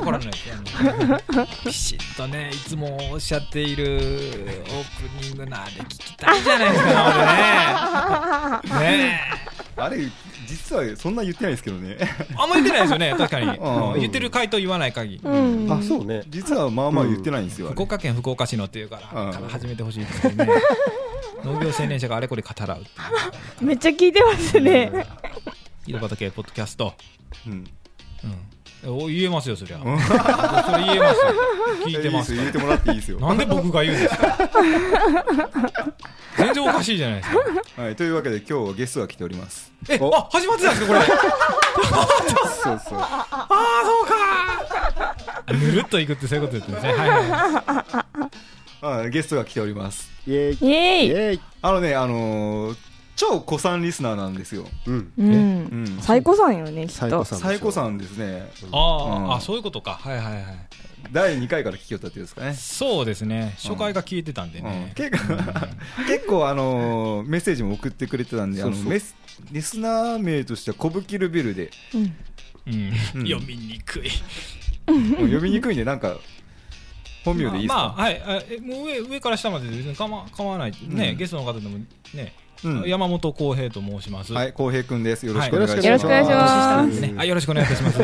怒らないピシッとねいつもおっしゃっているオープニングなんで聞きたいじゃないですか俺ね。ねあれ実はそんな言ってないですけどね。あんま言ってないですよね確かに、うん。うん言ってる回答言わない限り、うん。あそうね。実はまあまあ言ってないんですよ、あれ。福岡県福岡市のっていうから,、うん。から始めてほしいですけどね。農業青年者があれこれ語らうめっちゃ聞いてますね。井戸端系ポッドキャスト、うん。うん、お言えますよそりゃ、ん。それ言えますよ。聞いてますかいいですよ。言ってもらっていいですよ。らなんで僕が言うんですか？全然おかしいじゃないですか。はい、というわけで今日はゲストが来ております。えお。あ始まってたんですかこれ。そうそう。ああそうか。ぬるっといくってそういうことですね。はいはいあゲストが来ております。イエーイ。イエーイ。あのねあのー超古参リスナーなんですよ。うん。うん。うん。最高さんよね、きっと。最高さん最古参ですね。ああそういうことか。はいはいはい。第2回から聞きよったっていうんですかね。そうですね。初回が聞いてたんでうん。ね、結構結構あのーメッセージも送ってくれてたんでリスナー名としてはコブキルビルで。うん。うん。うん。読みにくい。読みにくいんでなんか本名でいいですか、まあ、まあ、はい。もう上上から下までで別に構わ構わない。ね、うん。ゲストの方でもね、うん。山本浩平と申します。はい浩平くんです。よろしくお願いします、はい。よろしくお願いします。あよろしくお願いいたします。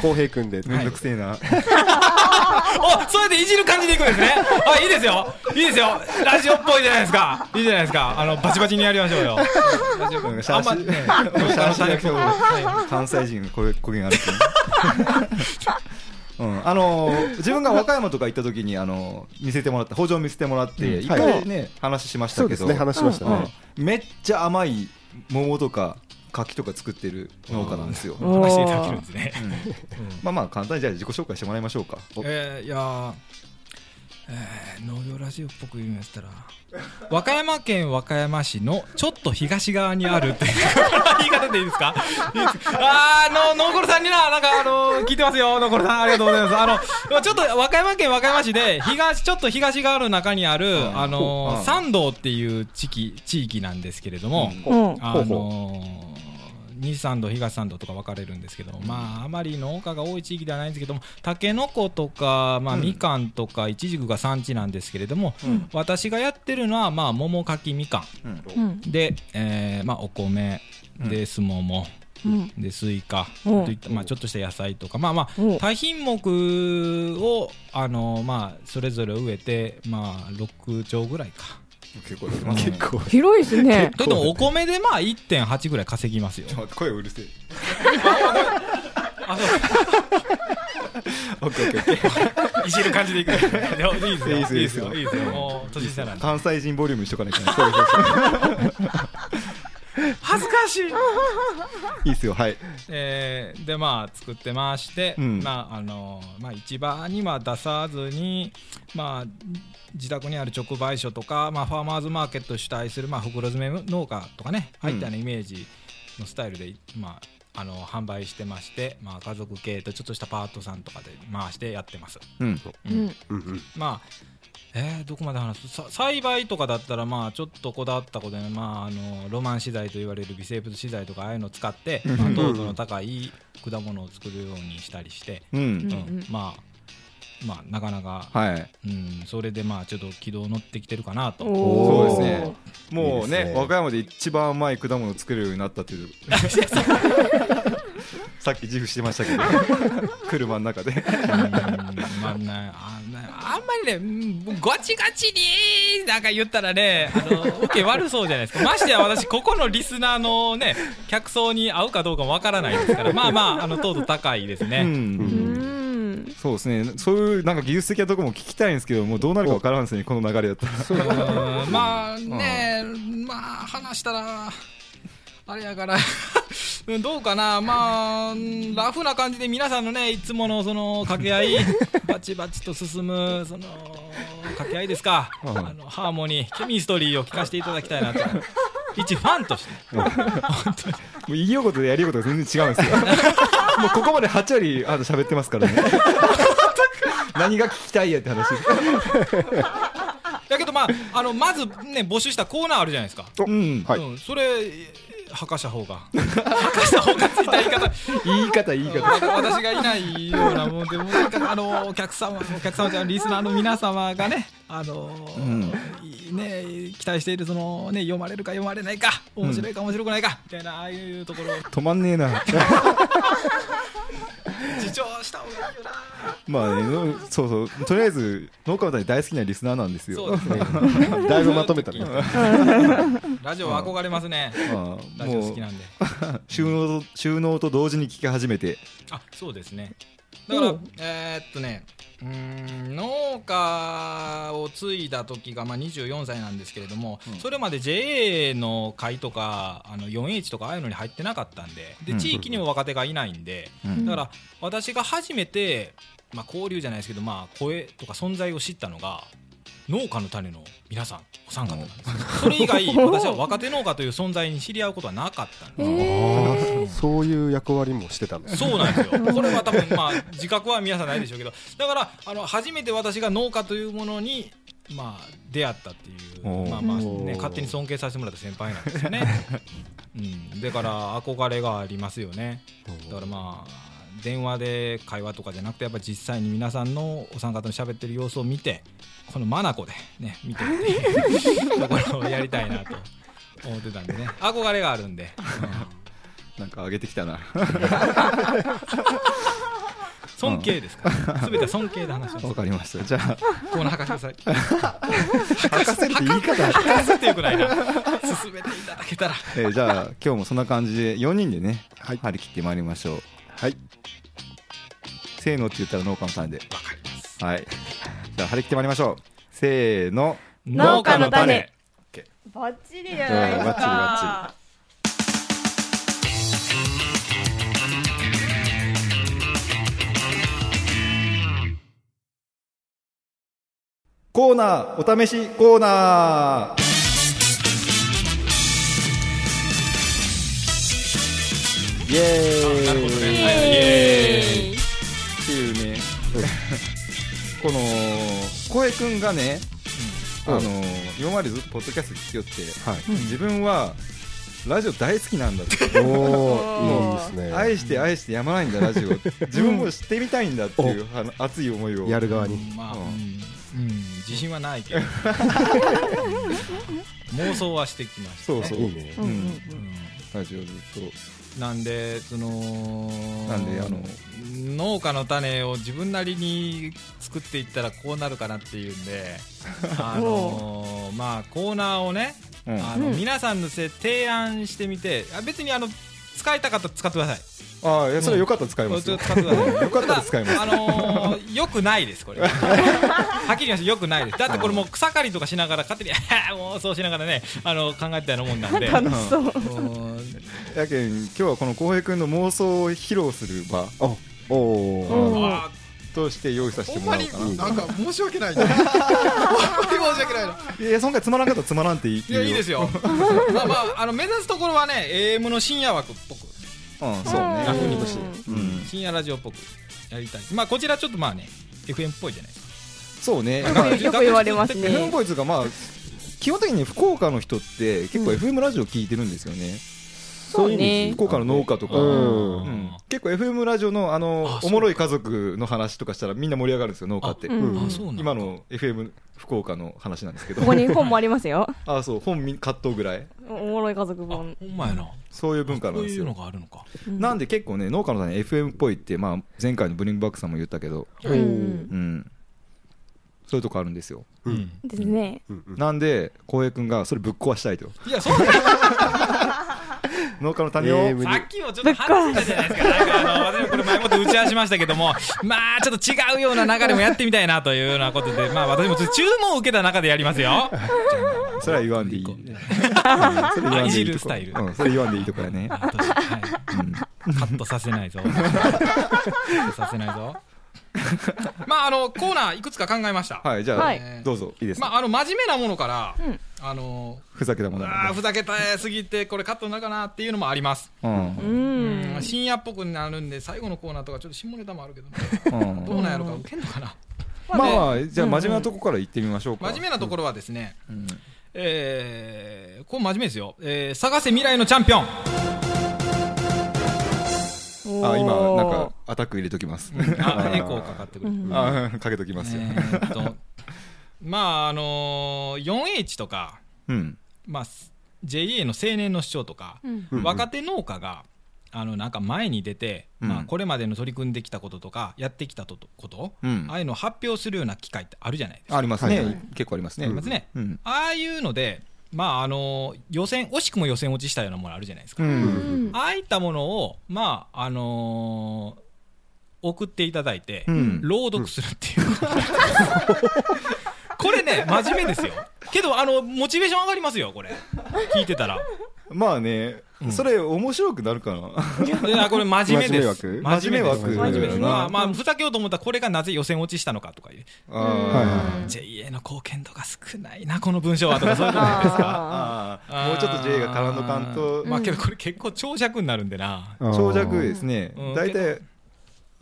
浩平くんでめんどくせえな、おそれでいじる感じでいくんですね。あいいですよ。いいですよ。ラジオっぽいじゃないですか。いいじゃないですか。あのバチバチにやりましょうよ。ラジオなんかシャーシあんまね関西人がこれこげがあるううん、あのー自分が和歌山とか行った時に、あのー見せてもらって補助見せてもらってうん。一回ね、話しましたけど。そうですね話しましたね。うん。めっちゃ甘い桃とか柿とか作ってる農家なんですよ、うん。話していただけるんですね、うん。まあまあ簡単にじゃあ自己紹介してもらいましょうか。えー、いやーえー、農業ラジオっぽく言うんやったら和歌山県和歌山市の ちょっと東側にあるっていう。言い方でいいですか？あーあのノーコルさんにななんかあの聞いてますよ。ノーコルさんありがとうございます。あのちょっと和歌山県和歌山市で東ちょっと東側の中にある、うん。あのうん。山道っていう地域地域なんですけれども、うん。あの西山道東山道とか分かれるんですけども、まああまり農家が多い地域ではないんですけどもたけのことか、まあ、うん。みかんとかいちじくが産地なんですけれども、うん。私がやってるのは、まあ、桃柿みかうん。うん。んで、えーまあ、お米で、すももうん。でスイカう。んといった、まあ、ちょっとした野菜とか、まあまうんあ、多品目を、あのまあ、それぞれ植えて、まあ、6町ぐらいか。結構やってますね結構広いですね。といってもお米でまあ1.8ぐらい稼ぎますよちょっと待って声うるせえあそうオッケーオッケーいじる感じでいく。いいですよ。いいですよいいですよ。いいですよ。もう、年下なんで。関西人ボリュームにしとかないとねそうそうそう恥ずかしい。いいっすよはいえーで、まあ、作ってまして、うんまあ、あの、まあ、市場には出さずに、まあ、自宅にある直売所とか、まあ、ファーマーズマーケットを主体する、まあ、袋詰め農家とかね、うん入ったようなイメージのスタイルで、まあ、あの販売してまして、まあ、家族系とちょっとしたパートさんとかで回してやってます。うんうん。うんうんまあえーどこまで話す？さ栽培とかだったらまあちょっとこだわったことで、まあ、あのロマン資材と言われる微生物資材とかああいうのを使って、まあ、糖度の高い果物を作るようにしたりして、うん。うんん。まあまあなかなか、はい。うん、それでまあちょっと軌道乗ってきてるかなと。そうですね。もうねね。和歌山で一番甘い果物を作れるようになったという。さっき自負してましたけど。車の中で。うんまあねあねあんまりねうんガチガチになんか言ったらねあの受け悪そうじゃないですか。ましてや私ここのリスナーのね客層に合うかどうかもわからないですからまあまああの糖度高いですね、うん。うん。そうですね。そういうなんか技術的なところも聞きたいんですけどもうどうなるかわからんですね。この流れだったら。うんまあね、まあ話したらあれやから。う んどうかな。まあうんラフな感じで皆さんのねいつものその掛け合い バチバチと進むその掛け合いですか、うんあのハーモニーケミストリーを聞かせていただきたいなと。一ファンとして。もう言いようことでやりようことが全然違うんですよもうここまで8割あの喋ってますからね。何が聞きたいやって話。だけどまああのまずね募集したコーナーあるじゃないですか、うん。はい。うん、それ吐かした方が。吐かした方がついた言い方。言い方言い方。わ私がいないようなもんでもうなんかあのお客様お客様じゃリスナーの皆様がねあの、いね期待しているそのね読まれるか読まれないか面白いか面白くないか、みたいなああいうところ。を止まんねえな 自重した方がいいよな。まあねのそうそう。とりあえず農家の谷大好きなリスナーなんですよ。そうですね。だいぶまとめたね。ラジオは憧れますね。まあラジオ好きなんで。収納と収納と同時に聞き始めて。あそうですねだからえーっとねうーん農家を継いだ時が、まあ、24歳なんですけれども、うん。それまで JA の会とかあの 4H とかああいうのに入ってなかったんででうん。地域にも若手がいないんで、うん。だから私が初めて、まあ、交流じゃないですけど、まあ、声とか存在を知ったのが農家の種の皆さんお三方なんですよそれ以外 私は若手農家という存在に知り合うことはなかったんですよああ、そういう役割もしてたんです。そうなんですよ。これは多分まあ自覚は皆さんないでしょうけど、だからあの初めて私が農家というものにまあ出会ったっていうまあまあね勝手に尊敬させてもらった先輩なんですよね。うん。だから憧れがありますよね。だからまあ電話で会話とかじゃなくてやっぱ実際に皆さんのお三方の喋ってる様子を見てこの眼でね見てっていうところをやりたいなと思ってたんでね憧れがあるんで。うんなんか上げてきたな尊敬ですか？ら、すべては尊敬で話してます。わかりましたじゃあコーナー博士ください。博士って言い方博士ってよくないな。進めていただけたら。えーじゃあ今日もそんな感じで4人でね、はい張り切ってまいりましょうはい。せーのって言ったら農家のさんで。わかります。はい。じゃあ張り切ってまいりましょう。せーの。農家の種。種バッチリじゃないですうんバッチリバか。コーナーお試しコーナー。イエーイこの浩平君がね、うん。あの今までずっとポッドキャスト聞きよって、はい。自分はラジオ大好きなんだって、おお、いいですね。愛して愛してやまないんだラジオ。自分も知ってみたいんだっていう熱い思いを。やる側に。まあ、ううん。ん、うん。自信はないけど。妄想はしてきました、ね。そうそう。いいね。う。ん。うん。うん。ラジオずっなんでそのなんであの農家の種を自分なりに作っていったらこうなるかなっていうんで あのまあコーナーをね、と、うん。あのうん。皆さんのせ提案してみてあ別にあの使いたかったら使ってください。ああいやそれよかったら使います使よ。ってくださいよかったら使います。あのーよくないですこれ。はっきり言います。よくないです。だってこれもう草刈りとかしながら勝手に もうそうしながらねあの考えてたようなもんなんで。楽しそう。うん。やけん今日はこの浩平君の妄想を披露する場。おおー。として用意させてもらおうかななんか申し訳ないな。申し訳ないな。いやそんかつまらんかったらつまらんっていいいや、いいですよよ。まあまあ、あの、目指すところはね、AM の深夜枠っぽく、うんそうね楽にしてうん深夜ラジオっぽくやりたい。まあ、こちらちょっとまあね、FM っぽいじゃないですか。そうねよくよく言われますね FM ボイスがまあ基本的に福岡の人って結構 FM ラジオ聞いてるんですよね、そうね。福岡の農家とか、うん。うん。結構 FM ラジオのあのおもろい家族の話とかしたらみんな盛り上がるんですよ農家って、今。の FM 福岡の話なんですけど。ここに本もありますよ。あそう。本見カットぐらい。おもろい家族あ、本。ほんまやな。そういう文化なんですよ。こういうのがあるのか。なんで結構ね農家の種 FM っぽいって、まあ、前回のブリングバックさんも言ったけど、うん。うん、そういうとこあるんですよ。うん。ですね。うんうん。なんで浩平君がそれぶっ壊したいと。いや、そんな、農家の種を、さっきもちょっと話したじゃないですか。なんかあの、私もこれ前もって打ち合わせしましたけども、まあ、ちょっと違うような流れもやってみたいなというようなことで、まあ、私も注文を受けた中でやりますよ。それは言わんでいいそれ言わんでいいとこいじるスタイルうん、それ言わんでいいとこやねはいカットさせないぞ。カットさせないぞ。まあ、あの、コーナーいくつか考えました。はいじゃあ、はいどうぞいいですか、まあ、あの、真面目なものから、うんあの、ふざけたものあーふざけたすぎて、これカットになるかなっていうのもあります。うんううんん。深夜っぽくなるんで、最後のコーナーとかちょっと下ネタもあるけど、うんどうなんやろか、受けんのかな？まあまあじゃあ真面目なとこから行ってみましょうか、真面目なところはですね、うんえー、これ真面目ですよ。えー、探せ未来のチャンピオン。あ今なんかアタック入れときます。あ、エコーかかってくる。うん。あかけときますよ。えーっと、まあ、あのー、4H とか、うん。まあ、JA の青年の主張とか、うん。うん若手農家が、あの、なんか前に出て、うん。まあ、これまでの取り組んできたこととか、やってきたとこと、うん。ああいうのを発表するような機会ってあるじゃないですか。ありますね、はい。はい結構ありますね。ありますね。うん。ああいうので、まあ、あの予選、惜しくも予選落ちしたようなものあるじゃないですか。うんうんああいったものを、まあ、あのー送っていただいて、うん朗読するっていう。これね、真面目ですよ。けど、あの、モチベーション上がりますよ、これ。聞いてたら。まあね、うん。それ面白くなるかな。いや、これ真面目です。真面真面目枠。真面目です。まあ、まあ、ふざけようと思ったら、これがなぜ予選落ちしたのかとかいう。あうん。JA の貢献度が少ないな、この文章はとか、そういうことですか。ああー。もうちょっと J が絡んどかん。とまあ、けど、これ結構長尺になるんでな。長尺ですね。うん。大体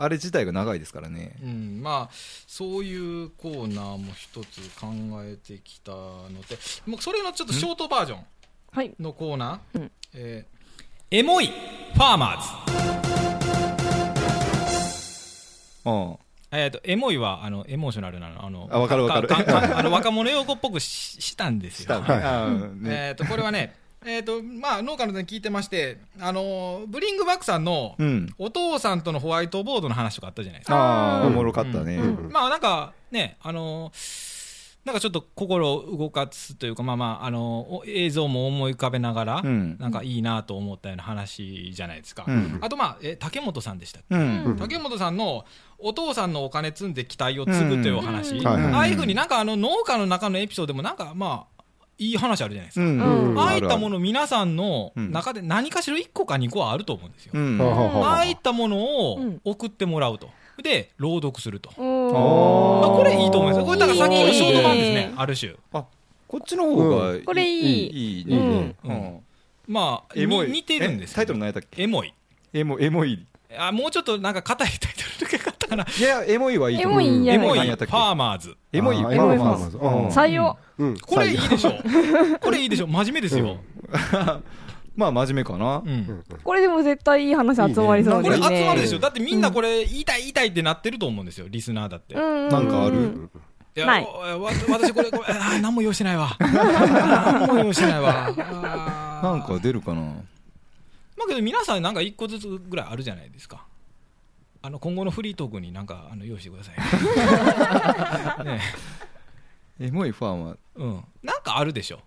あれ自体が長いですからね。うん、まあそういうコーナーも一つ考えてきたのでもうそれのちょっとショートバージョン。はいのコーナー、うん。えーエモいファーマーズ。うん。えー、とエモいはあのエモーショナルなの。あのあわかるわかる。あの若者用語っぽくし したんですよ、はい。ね。えー、とこれはねえーとまあ、農家の人に聞いてまして、あのブリングバックさんのうん。お父さんとのホワイトボードの話とかあったじゃないですか。ああおもろかったね。うん。まあなんかね、あのなんかちょっと心を動かすというか、まあまあ、あのお映像も思い浮かべながら、うん。なんかいいなと思ったような話じゃないですか。うん。あと、まあ、え竹本さんでしたっけ、うん。竹本さんのお父さんのお金積んで期待を継ぐというお話、ああいうふうになんかあの農家の中のエピソードでもなんかまあいい話あるじゃないですか。うん。うんああいったものの皆さんのうん。中で何かしら1個か2個はあると思うんですよ。うん。はあはあいったものをうん。送ってもらうと。で、朗読すると。おまあ、これいいと思いますよ。これだからさっきのショート版ですいいね。ね、ある種。あこっちの方がいいこれいい。いい。うんね。うん。うん。まあ、エモい。に似てるんですえタイトル何やったっけ？エモい。エモエモい。あ、もうちょっとなんか硬いタイトルとかかったかな。いやエモいはいいと思う。エモいエモい。ファーマーズ。エモい。ファーマーズ。採用。うん。これいいでしょ。これいいでしょ。真面目ですよ。まあ真面目かなうん。これでも絶対いい話集まりそうこれですね集まるでしょ。だってみんなこれ言いたい言いたいってなってると思うんですよ、リスナーだって。うんなんかある？いやないわわ私これ、これ、あー何も用意してないわ。何も用意してないわ。あーなんか出るかなまあけど皆さんなんか一個ずつぐらいあるじゃないですか。あの今後のフリートークになんかあの用意してください。ねエモいファーマーえうん。なんかあるでしょ。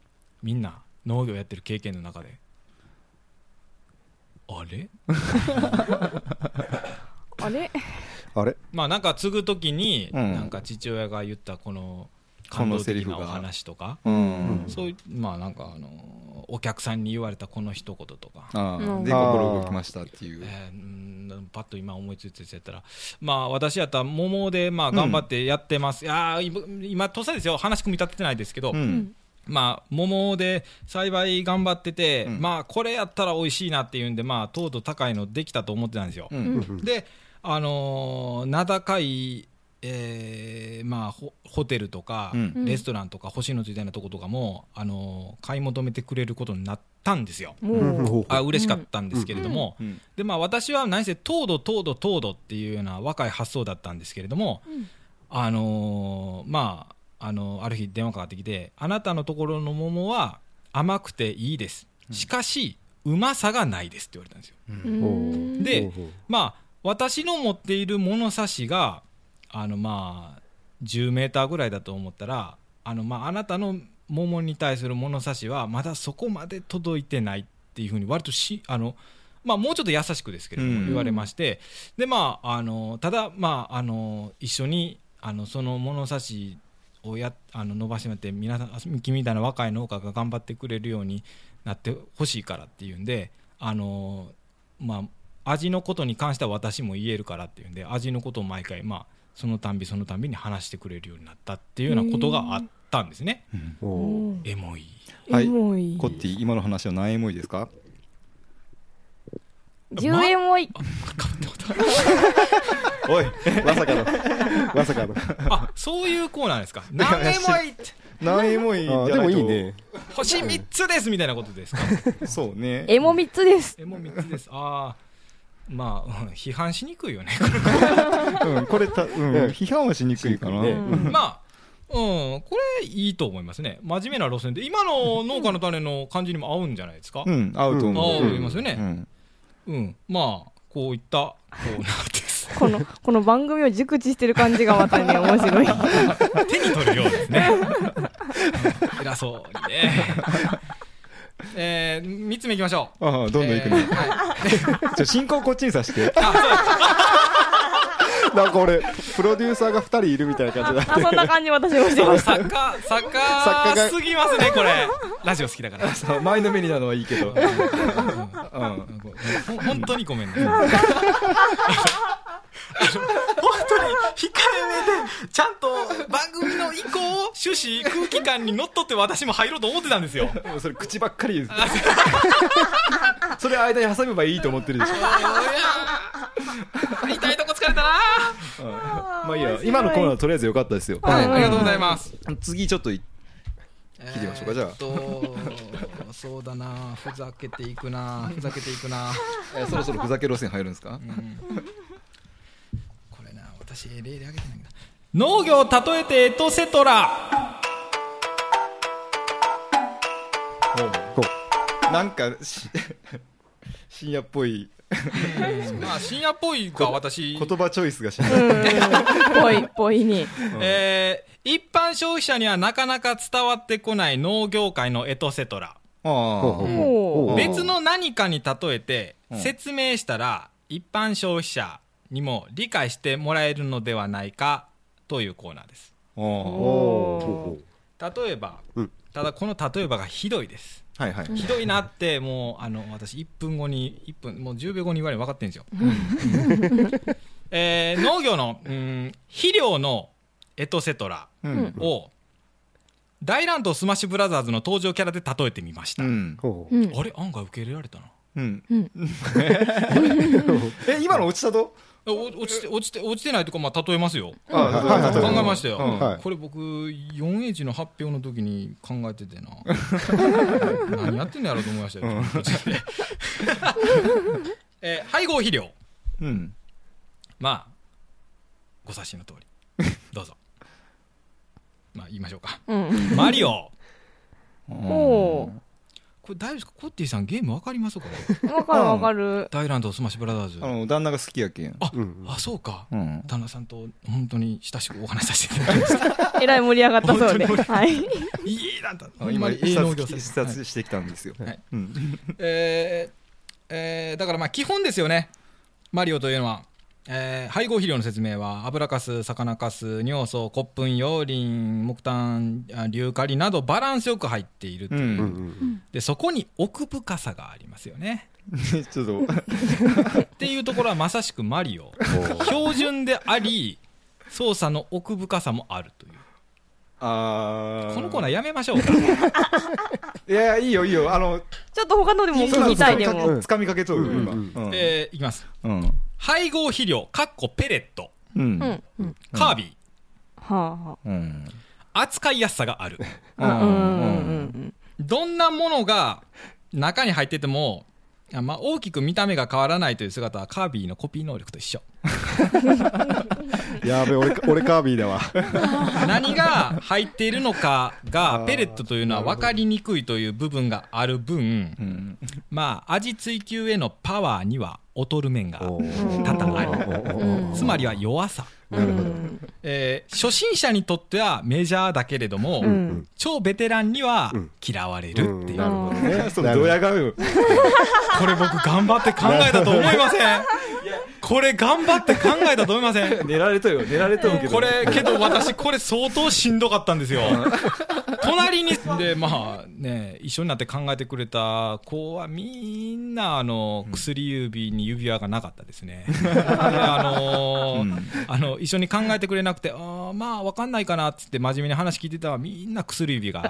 みんな農業やってる経験の中で。あれ？あれ？あれ？まあなんか継ぐときに、うん。なんか父親が言ったこのこ感動的なお話とか、うん。そういうまあなんかあのお客さんに言われたこの一言とか。で心動きましたっていう。えーうんパッと今思いついてやったら、まあ、私やったら桃でまあ頑張ってやってます、いやー今、今、とっさですよ、話組み立ててないですけど、うんまあ、桃で栽培頑張ってて、うん。まあ、これやったら美味しいなっていうんで、まあ、糖度高いのできたと思ってたんですよ。うん。で、あのー名高い、えーまあ、ホホテルとか、うん。レストランとか、星野ついたようなとことかも、あのー買い求めてくれることになったんですよ。もうあ嬉しかったんですけれども、うん。でまあ、私は何せ糖度、糖度、糖度っていうような若い発想だったんですけれども、うん。あのーまあ、あのある日電話かかってきて、あなたのところの桃は甘くていいです、しかし、うまさがないですって言われたんですよ。うん。でまあ、私の持っている物差しが、あのまあ、10メーターぐらいだと思ったら、あのまあ、あなたの桃に対する物差しは、まだそこまで届いてないっていうふうに、割とし、あの、まあ、もうちょっと優しくですけれどうん。も言われまして、でまあ、あのただ、まあ、あの一緒にあのその物差しをやあの伸ばしてもらって皆さん君みたいな若い農家が頑張ってくれるようになってほしいからっていうんであの、まあ、味のことに関しては私も言えるからっていうんで味のことを毎回、まあ、そのたんびそのたんびに話してくれるようになったっていうようなことがあったんですね。エモい。はい。エモい。コッティ今の話は何エモいですか？10円もいかぶってもおいまさかの。まさかの。あそういうコーナーですか？何エモいって。何円もいいじゃないと。あでもいいね。星3つですみたいなことですか？そうね。エモ3つです。エモ3つです。ああまあ、うん批判しにくいよね。うんこれた、うん、批判はしにくいかな、ねうん。まあうん、これいいと思いますね。真面目な路線で今の農家の種の感じにも合うんじゃないですか、うん、合うと思う、合いますよねうん。うん、まあこういったコーナーです。この、この番組を熟知してる感じがまたね、面白い。手に取るようですね。偉そうにね。えー、3つ目いきましょう。ああどんどん行くね、えーはい。ちょ進行こっちにさして なんか俺、プロデューサーが二人いるみたいな感じだあ、そんな感じ私もしてます。作家作作家が家すぎますねこれ。ラジオ好きだから。そう前のめりなのはいいけど、うん、ほ本当にごめんね。あの本当に控えめで、ちゃんと番組の意向、趣旨、空気感にのっとって私も入ろうと思ってたんですよ。それ口ばっかり言うそれ間に挟めばいいと思ってるでしょ、いやー痛いとこ疲れたな。うんまあいいや今のコーナーとりあえず良かったですよ、はい、うんありがとうございます。次ちょっとい聞いてみましょうか。じゃあ。えーっと、そうだな。ふざけていくな。ふざけていくな。えそろそろふざけ路線入るんですか、これな私例で挙げてないんだ。農業を例えてエトセトラ。こなんかし 深夜っぽい。まあ深夜っぽいか私。言葉チョイスがしない、うん。ぽい、ぽいに。えー一般消費者にはなかなか伝わってこない農業界のエトセトラ。別の何かに例えてうん。説明したら一般消費者にも理解してもらえるのではないかというコーナーです。例えば、うん。ただこの例えばがひどいです。はいはい、ひどいなってもうあの私1分後に1分もう10秒後に言われ分かってるんですよ、えー農業のうん肥料のエトセトラうん。を大乱闘スマッシュブラザーズの登場キャラで例えてみました、うん。うほう。うん。あれ？案外受け入れられたな。うん。うん。え今の落ちたと？お落ちて落ちて落ちてないとかまあ例えますよ。あはいはいはい考えましたよ、うん。はい。これ僕 4H の発表の時に考えててな。何やってんのやろうと思いましたよ、う えー配合肥料。うん。まあご察しの通り。どうぞ。まあ言いましょうか。うん。マリオ。ほこれ大丈夫ですか？コッティさんゲームわかりますこれ？う。わかるわかる。大乱闘スマッシュブラザーズ。あの旦那が好きやけん。あ、うん。あそうか。うん。旦那さんと本当に親しくお話しさせていただきましたえらい盛り上がったそうで。はい。いいなんだ。あ今いい一農業冊生。一冊してきたんですよ、はい。うん。えーえーだからまあ基本ですよね。マリオというのは、えー配合肥料の説明は油かす魚かす尿素骨粉葉リン木炭あ硫化リなどバランスよく入っているという、うんうんうん。でそこに奥深さがありますよね。ちょっとっていうところはまさしくマリオ。標準であり操作の奥深さもあるという。あー。このコーナーやめましょうか。いやいやいいよいいよ。あのちょっと他のでも聞きたいでも。つかみかけとるよ今。うんうん。うん。えーいきます。うん配合肥料かっこペレット。うん。カービィ、はあはうん。扱いやすさがある。あ。うんうん。うん。どんなものが中に入ってても、あまあ、大きく見た目が変わらないという姿はカービィのコピー能力と一緒。やべ、俺、俺カービィだわ。何が入っているのかあが、ー。ペレットというのは分かりにくいという部分がある分、うん。まあ、味追求へのパワーには劣る面が多々ありうん。つまりは弱さ。えー初心者にとってはメジャーだけれども、うん。超ベテランにはうん嫌われるっていう、なるほどね。これ僕頑張って考えたと思いません これ頑張って考えたと思いません？寝られとよ。寝られとるけど。これけど私これ相当しんどかったんですよ。隣にでまあね一緒になって考えてくれた子はみんなあの薬指に指輪がなかったですね。であのーうん。あの一緒に考えてくれなくてあーまあ分かんないかなっつって真面目に話聞いてたらみんな薬指が、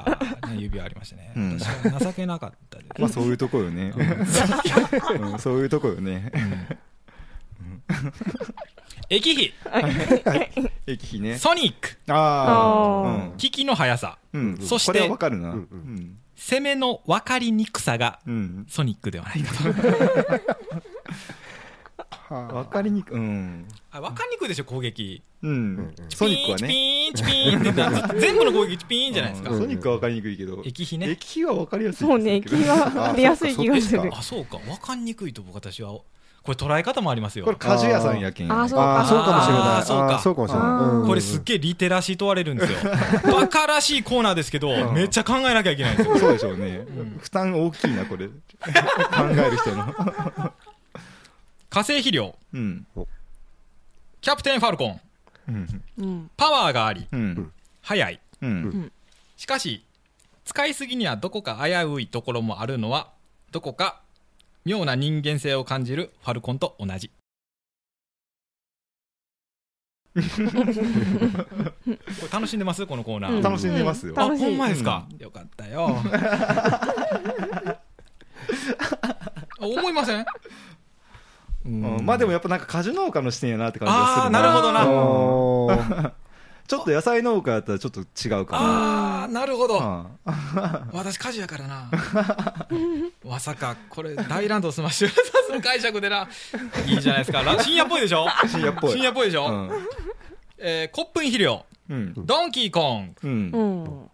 ね、指輪ありましたね、うん。私は情けなかったです。まあそういうとこよね。うん。そういうとこよね 駅費。駅費ね。ソニック。ああ機器の速さ。そしてこれはわかるな。攻めの分かりにくさがうん。ソニックではないかとわかりにくうん。あ分かりにくいでしょ攻撃。うん。ソニックはね。ピーンチピーンチピーンってな 全部の攻撃チピーンじゃないですか。うん。ソニックはわかりにくいけど。駅費ね。駅費はわかりやすいそうね、気が出やすい気がする。あそうか分かりにくいと僕私はこれ捉え方もありますよ。これ果樹屋さんやけんあー。そうああそうかもしれない。そうか。あーそうかもしれない。これすっげえリテラシー問われるんですよ。バカらしいコーナーですけどん。めっちゃ考えなきゃいけないんですよ。そうでしょうね。負担大きいなこれ。考える人の。化成肥料。うん。キャプテンファルコン。うん。うん。パワーがあり。うん。速い。うん。しかし使いすぎにはどこか危ういところもあるのはどこか妙な人間性を感じるファルコンと同じ。これ楽しんでます？このコーナー、うん。楽しんでますよ。あ楽しい。ほんまですか、よかったよ。あ 思いません？うん。まあでもやっぱなんか果樹農家の視点やなって感じがするな。るほどな ちょっと野菜農家やったらちょっと違うかああなるほど、な 私果樹やからな。まさかこれ大乱闘スマッシュさすの解釈でな。いいじゃないですか。ら 深夜っぽいでしょ？うん深夜っぽい。深夜っぽいでしょ、うん。えーコップン肥料。うん。ドンキーコン。グ、うん。うん。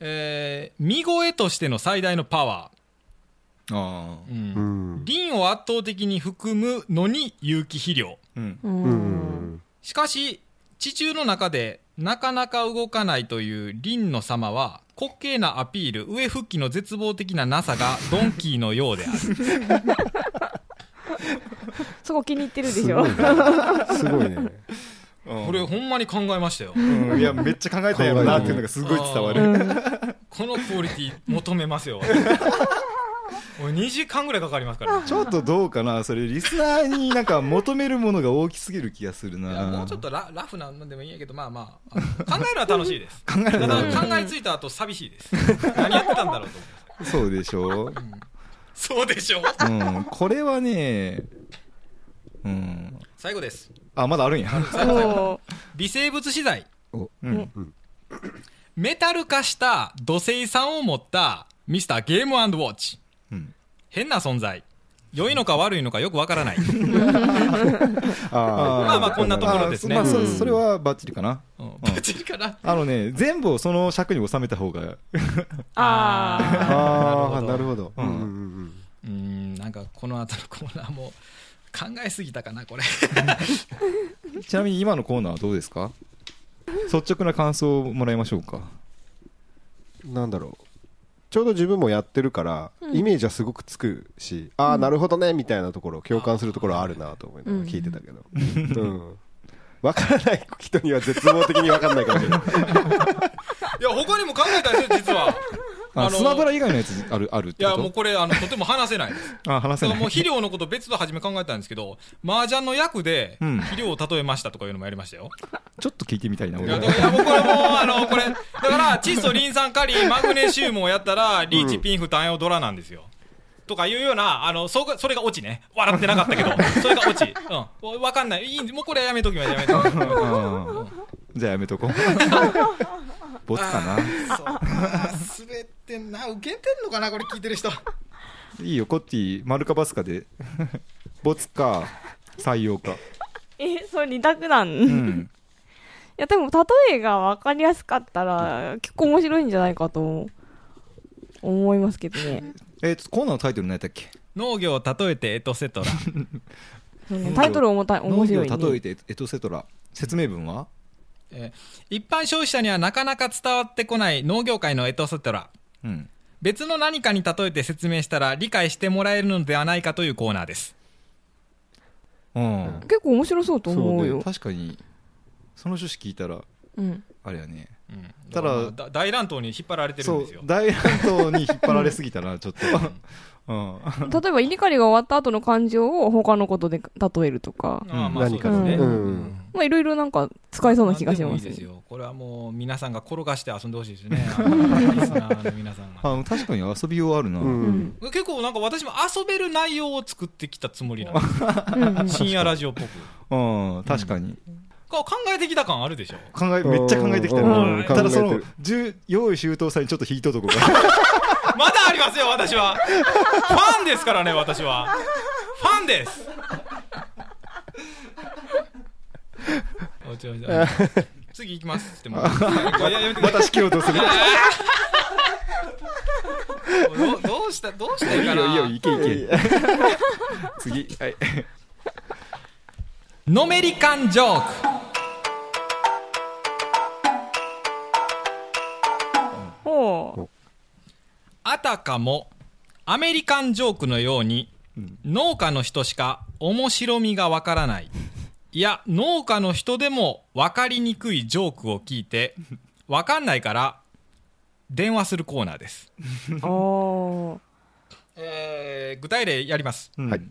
えー見声としての最大のパワあー、ううん。んリンを圧倒的に含むのに有機肥料。ーうん。う。うんん。しかし地中の中でなかなか動かないというリンの様は滑稽なアピール上復帰の絶望的ななさがドンキーのようである。そこ気に入ってるですしょ。ごい。ねすごいね。これほんまに考えましたよ。うん。いやめっちゃ考えたんやろなっていうのがすごい伝わる。うん。このクオリティ求めますよ俺2時間ぐらいかかりますから ちょっとどうかな。それリスナーになんか求めるものが大きすぎる気がするいやなもうちょっとララフなのでもいいんやけどまあまああの考えるのは楽しいです。考えるただの考えついた後寂しいです。何やってたんだろうと思ってそうでしょそうでしょう。ん。これはねうん。最後です。あまだあるんや。も微生物資材。うん。メタル化した土星酸を持ったミスターゲームウォッチ。うん変な存在。良いのか悪いのかよくわからない、あまあまあこんなところですね。あまあそうん。それはバッチリかな？うん、バッチリかな？あのね全部をその尺に収めた方がああああなるほど。うん。うん。うん。うーん。なんかこの後のコーナーも考えすぎたかなこれ。ちなみに今のコーナーはどうですか？率直な感想をもらいましょうか。うんなんだろうちょうど自分もやってるからうん。イメージはすごくつくしああなるほどねみたいなところ共感するところはあるなと思いながら聞いてたけど。うん。分からない人には絶望的に分かんないかもしれない。いや他にも考えたんですよ実は あスマブラ以外のやつあるあるっいやもうこれあのとても話せないです。あ話せない。もう肥料のこと別と初め考えたんですけど麻雀の役でうん。肥料を例えましたとかいうのもやりましたよ、ちょっと聞いてみたいない俺やいやもうこれもうあのこれだから窒素リン酸カリマグネシウムをやったらリーチピンフ単用ドラなんですよ。とかいうようなあのそがそれがオチね。笑ってなかったけど それがオチ。うん。わかんない。いいもうこれはやめときましょうやめときましょううんじゃあやめとこう ボツかな。滑ってんな。受けてんのかなこれ聞いてる人。いいよコッティ丸かバスかで。ボツか採用か。え、それ二択なん、いうん。や、でも、例えが分かりやすかったら、結構面白いんじゃないかと思いますけどね。えーとコーナーのタイトル何やったっけ？農業を例えてエトセトラ。うんタイトル重たい、面白い、ね。農業を例えてエトセトラ。説明文は？えー一般消費者にはなかなか伝わってこない農業界のエトセトラ。うん。別の何かに例えて説明したら理解してもらえるのではないかというコーナーです。うん。結構面白そうと思うよ。確かにその趣旨聞いたらうん。あれやね。うん。ただ大乱闘に引っ張られてるんですよ。大乱闘に引っ張られすぎたなちょっとうん。例えば、稲刈りが終わった後の感情を他のことで例えるとか、ああまあ何かね。のねうん。まあ、いろいろなんか使えそうな気がします。あでもいいですよ。これはもう皆さんが転がして遊んでほしいですね。リスナーの皆さんが。あ確かに遊びようあるな、ううん。ん。結構なんか私も遊べる内容を作ってきたつもりなんですうん。うん。深夜ラジオっぽく。うん確かに。考えてきた感あるでしょ。考えめっちゃ考えてきたただその用意周到さにちょっと引いたとこがまだありますよ私は。ファンですからね私は。ファンです。おちょおちょ次行きますってまた仕切ろうとする。いどどうしたどうしたらいいかな。いいよいいよいけいけ。次はい。のめり感ジョークあたかもアメリカンジョークのようにうん。農家の人しか面白みがわからない。いや農家の人でも分かりにくいジョークを聞いて分かんないから電話するコーナーです、う。おー。えー具体例やります。うん。はい。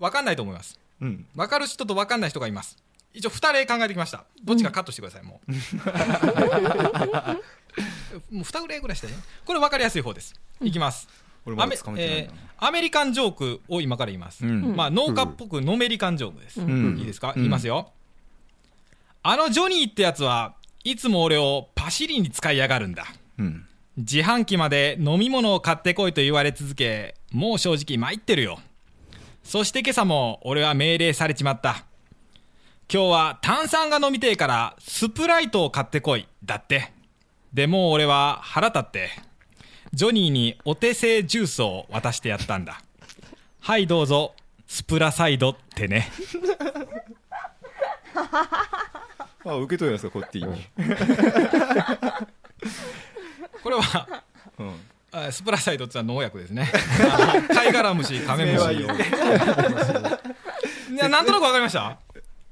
分かんないと思います。うん。分かる人と分かんない人がいます。一応2例考えてきました。どっちかカットしてください、もう もう2例ぐらいしてね。これ分かりやすい方です。いきます。俺まだアメえーアメリカンジョークを今から言います、うん。まあ、農家っぽくのめりカンジョークです、うん。いいですか、うん。言いますよ。あのジョニーってやつはいつも俺をパシリに使いやがるんだ。うん。自販機まで飲み物を買ってこいと言われ続けもう正直参ってるよ。そして今朝も俺は命令されちまった。今日は炭酸が飲みてえからスプライトを買ってこいだってでもう俺は腹立ってジョニーにお手製ジュースを渡してやったんだ。はいどうぞ。スプラサイドってね。あ受け取るんですかコッティにこれはうん。あスプラサイドってのは農薬ですね。貝殻虫カメムシ。をいやなんとなくわかりました？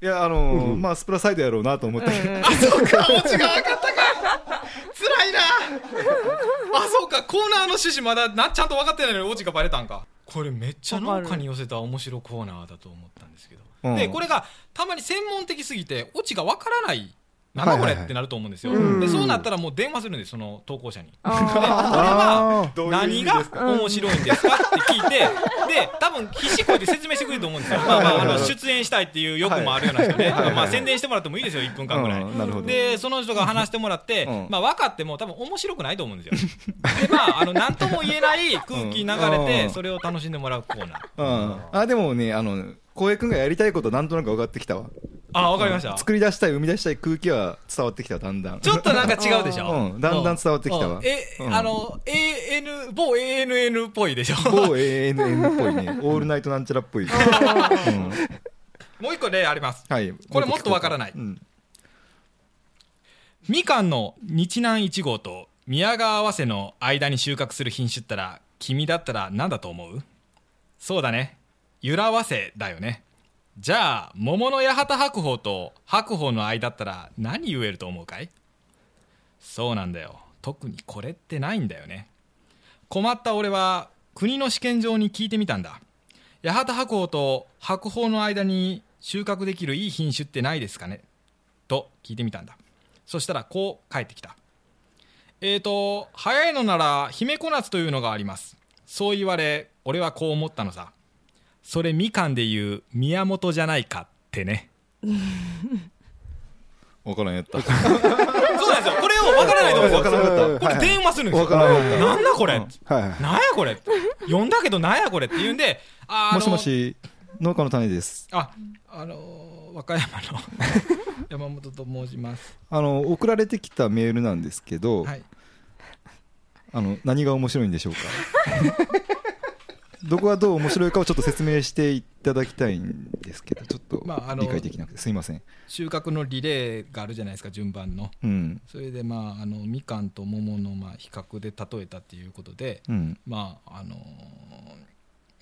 いやあのーまあスプラサイドやろうなと思ったけどあ、そうか、オチが分かったいな。あ、そうか、コーナーの趣旨まだなちゃんと分かってないのにオチがバレたんか。これめっちゃ農家に寄せた面白コーナーだと思ったんですけど。うんで、これがたまに専門的すぎて、オチが分からない。なんだこれってなると思うんですよ。うんで、そうなったらもう電話するんです、その投稿者に。ああどういう意何が面白いんですかって聞いて、で、多分必死こいて説明してくれると思うんですよ。まあまあ、あの、出演したいっていう欲もあるような人ね。まあ宣伝してもらってもいいですよ、1分間ぐらい。うんなるほどで、その人が話してもらって、うんまあ分かっても多分面白くないと思うんですよ。で、まあ、あの、なんとも言えない空気流れうて、んそれを楽しんでもらうコーナー。うんあでもねあの浩平君がやりたいことなんとなく分かってきたわあ、わかりました。作り出したい生み出したい空気は伝わってきただんだん。ちょっとなんか違うでしょ。うん。だんだん伝わってきたわ。うん。え、うん。あの、AN、某 ANN っぽいでしょ。某 ANN っぽいね。オールナイトなんちゃらっぽい、うん。もう一個例あります。はい。これもっとわからない。うん。みかんの日南1号と宮川早生の間に収穫する品種ったら君だったら何だと思う？そうだね。由良早生だよねじゃあ桃の八幡白鳳と白鳳の間だったら何言えると思うかい？そうなんだよ。特にこれってないんだよね。困った俺は国の試験場に聞いてみたんだ。八幡白鳳と白鳳の間に収穫できるいい品種ってないですかね？と聞いてみたんだ。そしたらこう返ってきた。えーと早いのなら姫小夏というのがあります。そう言われ俺はこう思ったのさ。それみかんでいう宮本じゃないかってね。分からんやった。そうなんですよ。これを分からないと思うんですよ。分からなかっこれ電話するんですよ。なんだこれ、うん。はいはい。なんやこれ。読んだけどなんやこれって言うんであもしもし農家の種です。ああのー和歌山の 山本と申します。あの送られてきたメールなんですけど、はい。あの何が面白いんでしょうか？どこがどう面白いかをちょっと説明していただきたいんですけどちょっとまああの理解できなくてすいません、収穫のリレーがあるじゃないですか順番の。うん。それでまああのみかんと桃のまあ比較で例えたっていうことでうん。まああのー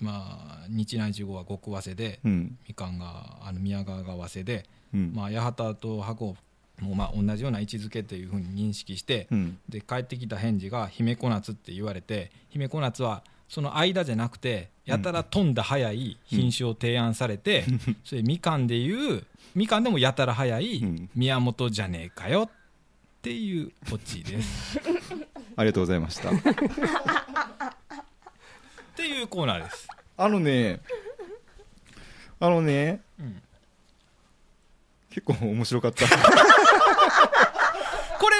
まあ日南地号は極早生で、うん。みかんがあの宮川が早生で、うん。まあ、八幡と箱もまあ同じような位置づけというふうに認識して、うん。で帰ってきた返事が姫小夏って言われて姫小夏はその間じゃなくてやたら飛んだ早い品種を提案されて、それみかんでいうみかんでもやたら早いうん。宮本じゃねえかよっていうオチです。ありがとうございました。っていうコーナーです。あのねあのね、うん。結構面白かった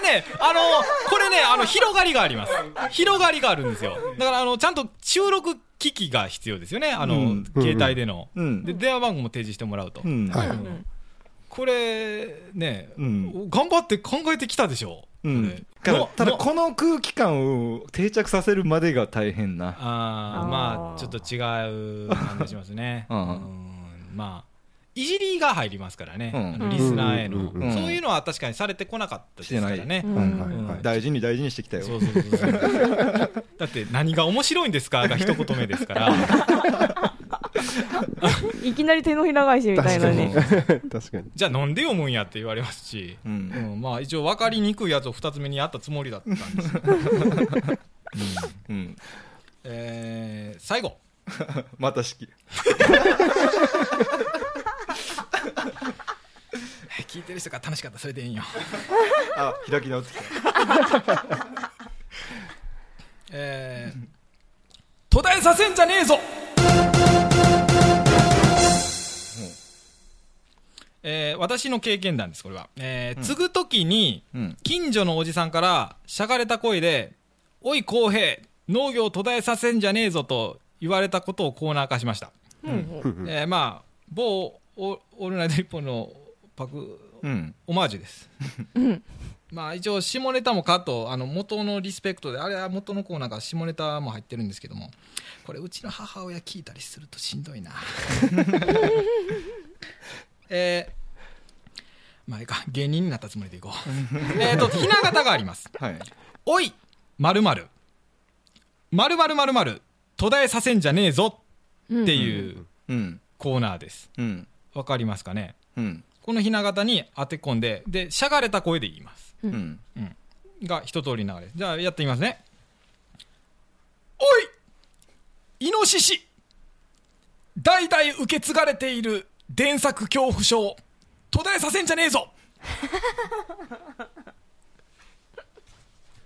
ね、あの、これね、あの、広がりがあります。広がりがあるんですよ。だから、あの、ちゃんと収録機器が必要ですよね。あの、うん。携帯での、うん。で、電話番号も提示してもらうと。うん。はい。うん。これ、ね、うん。頑張って考えてきたでしょ。うん。ただこの空気感を定着させるまでが大変な。あーあーまあちょっと違う感じがしますね。うんうん。まあいじりが入りますからね、うん。リスナーへの、うん。うん。うん。そういうのは確かにされてこなかったですからね、うん。はいはいうん。はい大事に大事にしてきたよ。そうそうそうそう。だって何が面白いんですかが一言目ですから。いきなり手のひら返しみたいなね。確かに。じゃあなんで読むんやって言われますし、ううん。ん、まあ一応分かりにくいやつを二つ目にやったつもりだったんです。よ、うん。えー、最後。また式 聞いてる人が楽しかったらそれでいいんよ。あ開き直ってきた。えー、途絶えさせんじゃねえぞ。えー私の経験談です、これは。えー継ぐときに、うん。近所のおじさんから、しゃがれた声で、おい、公平、農業途絶えさせんじゃねえぞと言われたことをコーナー化しました。うん。えーまあ、某オオールナイトニッポンのパク、うん。オマージュです。うん。まあ一応下ネタもカットあの元のリスペクトであれは元のコーナーが下ネタも入ってるんですけどもこれうちの母親聞いたりするとしんどいな。えー、まあいいか。芸人になったつもりでいこう。えっとひな形があります。はい。おいまるまる。まるまるまるまる途絶えさせんじゃねえぞっていううん。コーナーです。うんわかりますかね？うん。このひな形に当て込んででしゃがれた声で言います。うん。が一通り流れじゃあやってみますね。おい！イノシシ！代々受け継がれている伝作恐怖症途絶えさせんじゃねえぞ！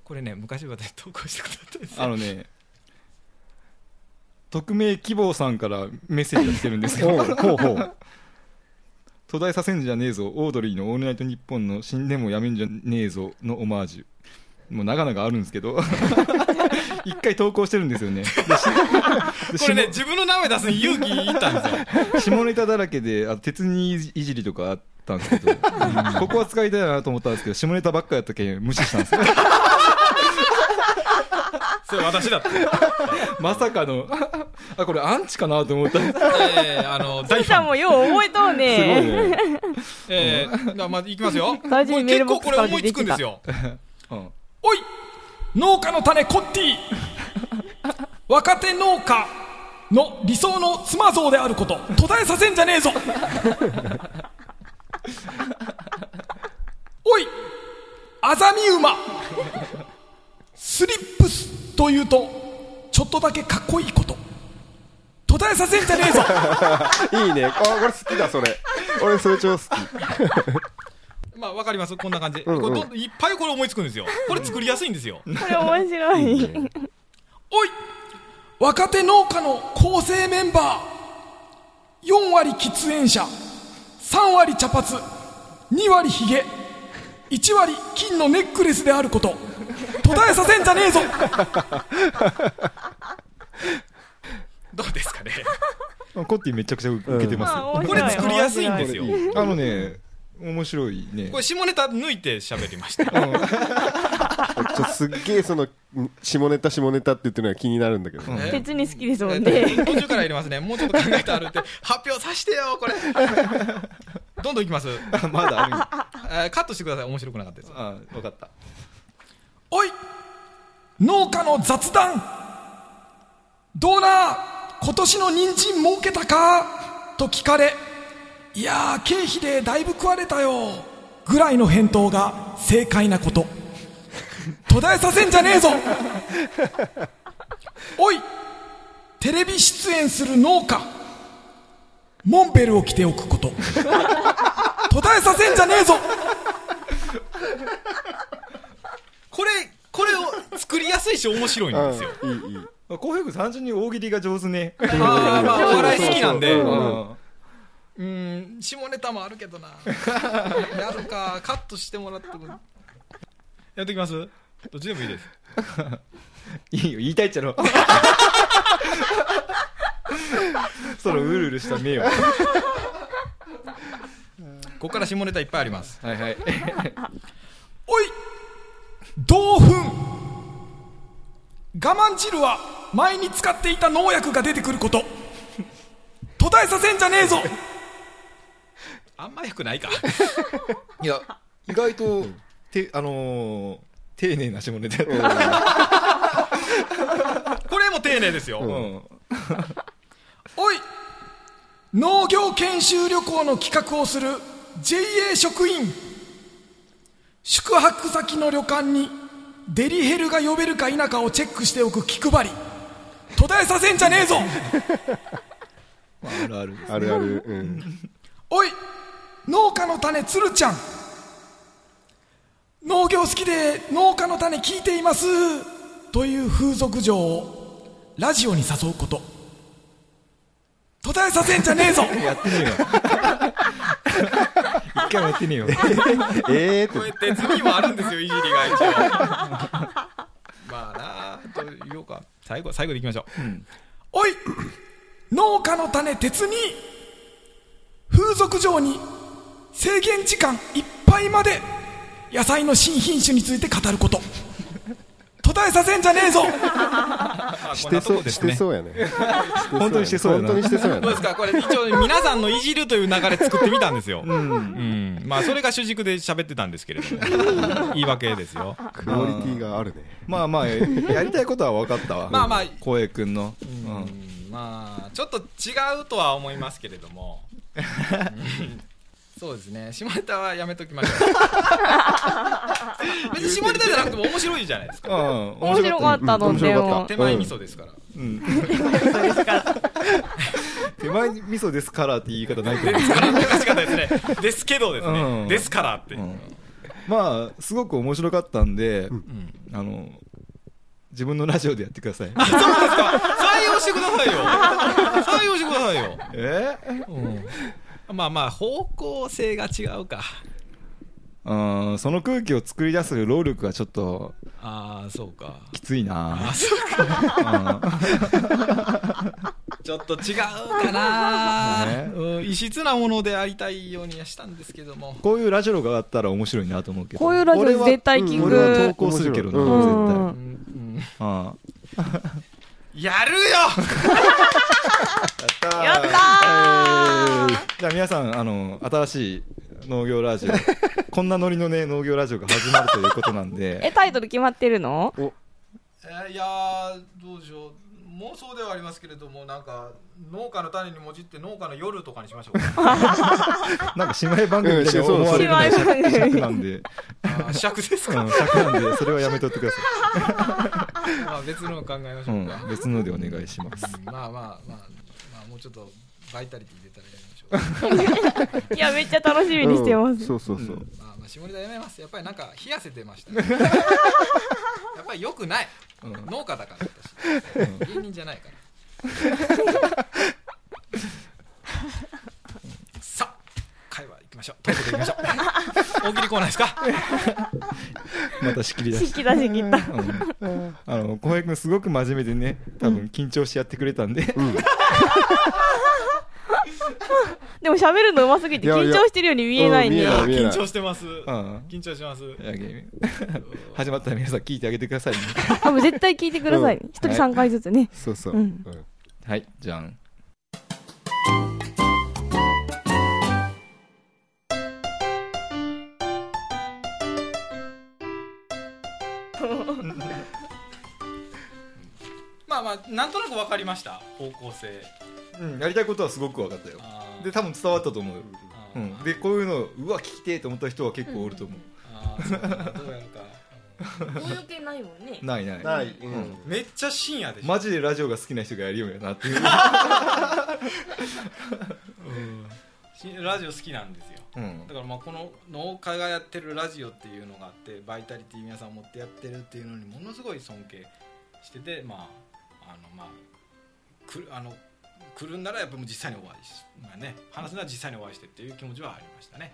これね昔まで投稿したことあったんですよ。あのね匿名希望さんからメッセージが来てるんですけほどうほうほう途絶えさせんじゃねえぞ。オードリーの「オールナイトニッポン」の死んでもやめんじゃねえぞ。のオマージュ。もう長々あるんですけど。一回投稿してるんですよね。これね自分の名前出すのに勇気いったんですよ。下ネタだらけであと鉄にいじりとかあったんですけど、ここは使いたいなと思ったんですけど下ネタばっかやったけん無視したんですよそれ私だって、まさかの。あこれアンチかなと思った。すえー、あのス大ファンーさんもよう覚えとうごいね。ね、えー、じゃあまずいきますよ。これメールボックス結構これ思いつくんですよ。うん。おい農家の種コッティ若手農家の理想の妻像であること。途絶えさせんじゃねえぞ。おいアザミ馬スリップスというとちょっとだけかっこいいこと。途絶えさせんじゃねえぞ。いいね。あこれ好きだそれ。俺それ超好き。まあわかります。こんな感じ、うんうん。これどんいっぱいこれ思いつくんですよ。これ作りやすいんですよ。これ面白い。おい。若手農家の構成メンバー。4割喫煙者。3割茶髪。2割ヒゲ1割金のネックレスであること途絶えさせんじゃねえぞ。どうですかね。コッティめちゃくちゃ受けてます。これ作りやすいんですよ。あのね面白いね。これ下ネタ抜いて喋りました。ちょっとすっげえそのん下ネタ下ネタって言ってるのが気になるんだけど、え鉄に好きですもえんね。途中から入れますね。もうちょっと考えてあるって発表させてよこれ。どんどんいきます、あ まだあるえーカットしてください。面白くなかったですあ分かったおい農家の雑談。どうな今年の人参儲けたか？と聞かれいやー経費でだいぶ食われたよ。ぐらいの返答が正解なこと。途絶えさせんじゃねえぞ。おいテレビ出演する農家。モンベルを着ておくこと。途絶えさせんじゃねえぞこれこれを作りやすいし面白いんですよ。うん。いいいい。浩平君単純に大喜利が上手ね。あーまあお笑い好きなんで、うん。下ネタもあるけどなやるかカットしてもらってもやってきます？どっちでもいいです。いいよ言いたいっちゃろ。そのうるうるした目をはここから下ネタいっぱいあります。いはい。おい同粉我慢汁は前に使っていた農薬が出てくること。途絶えさせんじゃねえぞ。あんまよくないか。いや意外とてあのー丁寧な下ネタやった。これも丁寧ですよ、うん。おい農業研修旅行の企画をする JA 職員。宿泊先の旅館にデリヘルが呼べるか否かをチェックしておく気配り。途絶えさせんじゃねえぞ。ま ああるある。ですあるある。うん。おい農家の種つるちゃん。農業好きで農家の種聞いています。という風俗嬢をラジオに誘うこと。途絶えさせんじゃねえぞ。やってねえよ。一回もやってね えよええって。これ鉄にもあるんですよいじりが一応。まあなあと言おうか。最後最後でいきましょう、おい農家の種鉄に風俗場に制限時間いっぱいまで野菜の新品種について語ること途絶えさせんじゃねえぞ してそうしてそうやね本当にしてそうやな本当にしてそうやねどうですか？これ一応皆さんのいじるという流れ作ってみたんですよ。うん。まあそれが主軸で喋ってたんですけれども。言い訳ですよ。クオリティがあるねまあまあややりたいことは分かったわまあまあ光栄くんの、ううんん。まあちょっと違うとは思いますけれども。うんそうですね。下ネタはやめときましょう。下ネタじゃなくても面白いじゃないですか。うん。面白かった。のでも。手前味噌ですから。うん。手前味噌ですか。らって言い方ないけど。難しかったですね。ですけどですね。うん。ですからって。うん。まあすごく面白かったんで、うん。あの自分のラジオでやってください。そうですか。採用してくださいよ。採用してくださいよ、え？まあまあ方向性が違うかうんその空気を作り出す労力がちょっとああそうか。きついな。あそうか。ちょっと違うかな、ね。うん異質なものでありたいようにはしたんですけども。こういうラジオがあったら面白いなと思うけど。こういうラジオ絶対聞く俺は投稿するけどな、うん。うん。うん。うん。絶対あやるよ！あ やったーじゃあ皆さんあの新しい農業ラジオ。こんなノリのね農業ラジオが始まるということなんで。えタイトル決まってるの？えーいやーどうでしょう。妄想ではありますけれどもなんか農家の種にもじって農家の夜とかにしましょうか。なんか姉妹番組みたいに思われるのは尺なんで、尺ですか、うん、尺なんでそれはやめとってくださ まあ別の考えましい、うょうか、ん、別のでお願いします。うんまあまあまあ、まあ、もうちょっとバイタリティ出たら いやめっちゃ楽しみにしてます、そうそうそう。まあまあ下ネタやめます。やっぱりなんか冷やせてました、ね、やっぱり良くない、うん農家だから私、芸人じゃないから。さあ会話行きましょう。トークで行きましょう。大喜利コーナーですか？また仕切り出し引き出し切った。た、うん、あの浩平君すごく真面目でね多分緊張してやってくれたんで、でも喋るの上手すぎて緊張してるように見えないんで緊張してます。うん。緊張します。やけ 始まったら皆さん聞いてあげてくださいね。あもう絶対聞いてください。ね一、人3回ずつね、そうそう、はいじゃん。まあまあなんとなく分かりました。方向性うん、やりたいことはすごく分かったよ。あー。で多分伝わったと思う。よ、あー。うん、でこういうのうわ聞きてえと思った人は結構おると思う、あーそうかどうやるか。こういう系ないもんね。ないない。ない、ううん。ん、めっちゃ深夜でしょ。マジでラジオが好きな人がやるようやなっていう、しラジオ好きなんですよ。うん。だからまあこの農家がやってるラジオっていうのがあってバイタリティ皆さん持ってやってるっていうのにものすごい尊敬しててまああのまあくあの来るんならやっぱもう実際にお会いし、まあね、話すのは実際にお会いしてっていう気持ちはありましたね、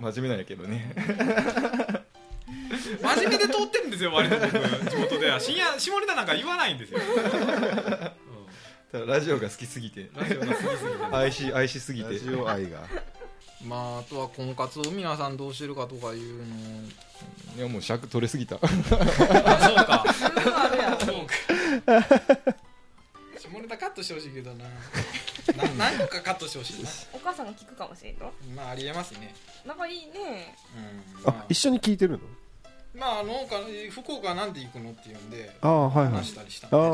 まあ。真面目なんやけどね。真面目で通ってるんですよ割と僕地元では。深夜下ネタなんか言わないんですよ、ただラジオが好きすぎて。うん、ラジオが好きすぎてね。愛し愛しすぎラてジオ愛が。まああとは婚活を皆さんどうしてるかとかいうの。いやもう尺取れすぎた。あそうか。そうか下ネタカットしてほしいけどな。な何個かカットしてほしいな。お母さんが聞くかもしれんとまあありえますね。仲いいね。うんまあ。一緒に聞いてるの？あ、まあ農家福岡なんで行くのっていうんでああはいはい。話したりしたんあで。あ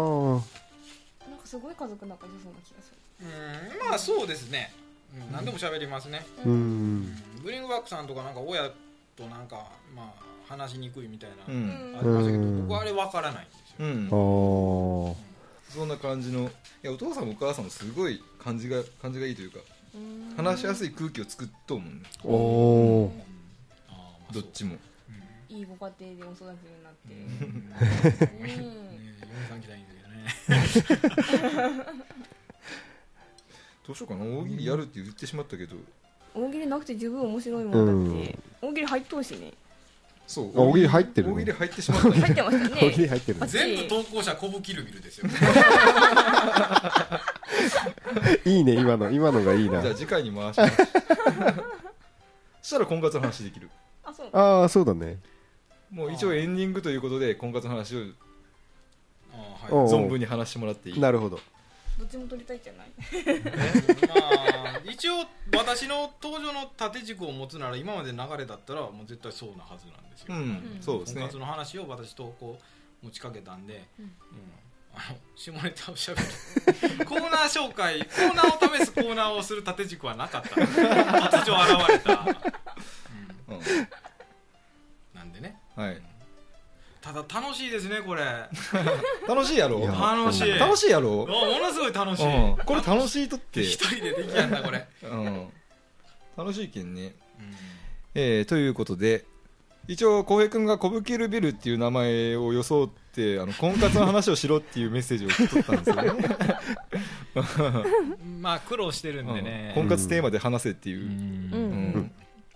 なんかすごい家族仲良さそうな気がする。うんまあそうですね、うん、何でも喋りますね、ううん。ん。ブリングバックさんとかなんか親となんかまあ話しにくいみたいな、ありましたけどうん。僕はあれ分からないんですよ、うん。ああそんな感じのいやお父さんもお母さんもすごい感じが感じがいいというかうん。話しやすい空気を作っと思うね。おおどっちも。いいご家庭でお育ちになって。うん。ねうん。嫁さん来たらいいんですけどねどうしようかな。大喜利やるって言ってしまったけど。大喜利なくて十分面白いもんだって。大喜利入っとうしねそう。あ大喜利入ってるの大喜利入ってしまったね。入ってました大喜利ね入ってるの全部投稿者コブキルビルですよ。いいね今の。今のがいいな。じゃあ次回に回します。そしたら婚活の話できる。あそう。ああそうだね。もう一応エンディングということで婚活の話を存分に話してもらっていい？なるほどどっちも取りたいじゃない？まあ一応私の登場の縦軸を持つなら今までの流れだったらもう絶対そうなはずなんですよ、うん、うん。そうですね。婚活の話を私とこう持ちかけたんで、うん。うん。あの下ネタをしゃべる。コーナー紹介コーナーを試すコーナーをする縦軸はなかった。突如現れた、うん。うん。なんでね。はいただ楽しいですねこれ。楽しいやろ？いや楽しい。楽しいやろ？おものすごい楽しい、うん、これ楽しいとって、一人でできやんなこれ、うん、楽しいけんね、うん。えーということで一応浩平君が「コブキルビル」っていう名前を装ってあの婚活の話をしろっていうメッセージを送ったんですよね。まあ苦労してるんでうん。ね、婚活テーマで話せっていう。う、ん。うん。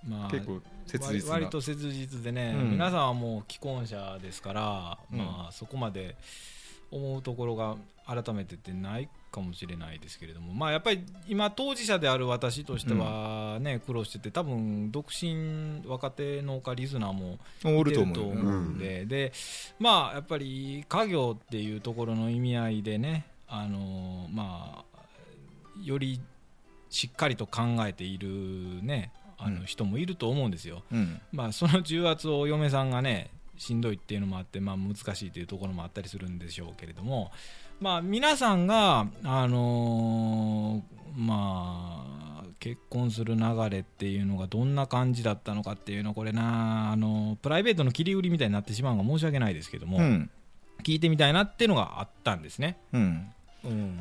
まあ結構切実な。割割と切実でね、うん。皆さんはもう既婚者ですから、うん。まあそこまで思うところが改めてってないかもしれないですけれどもまあやっぱり今当事者である私としてはね、苦労してて多分独身若手農家リスナーもおるといてると思うよ思うん。で、でまあやっぱり家業っていうところの意味合いでねあのまあよりしっかりと考えているねあうん。の人もいると思うんですよ、うん。まあその重圧を嫁さんがねしんどいっていうのもあって、まあ、難しいというところもあったりするんでしょうけれども、まあ、皆さんが、あのーまあ、結婚する流れっていうのがどんな感じだったのかっていうのこれな、あのプライベートの切り売りみたいになってしまうのが申し訳ないですけども、うん。聞いてみたいなっていうのがあったんですね。うん。うん、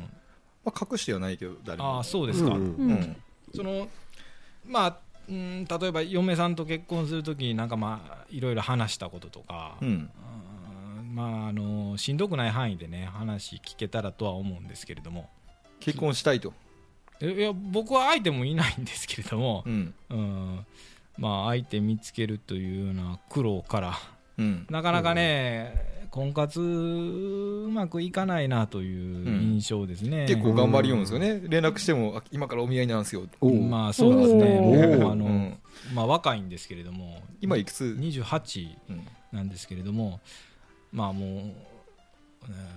まあ、隠してはないけど誰も。ああそうですか、うんうんうん。そのまあうん例えば嫁さんと結婚するときになんかまあいろいろ話したこととか、うん。うんまああのしんどくない範囲でね話聞けたらとは思うんですけれども。結婚したいと、えいや僕は相手もいないんですけれどもう、ん。うん。まあ、相手見つけるというような苦労からうん。なかなかね、婚活うまくいかないなという印象ですね、結構頑張りようんですよね。連絡してもあ今からお見合いなんですよ、まあそうですね。あの、うん。まあ、若いんですけれども。今いくつ、28うん。なんですけれども。まあもう、え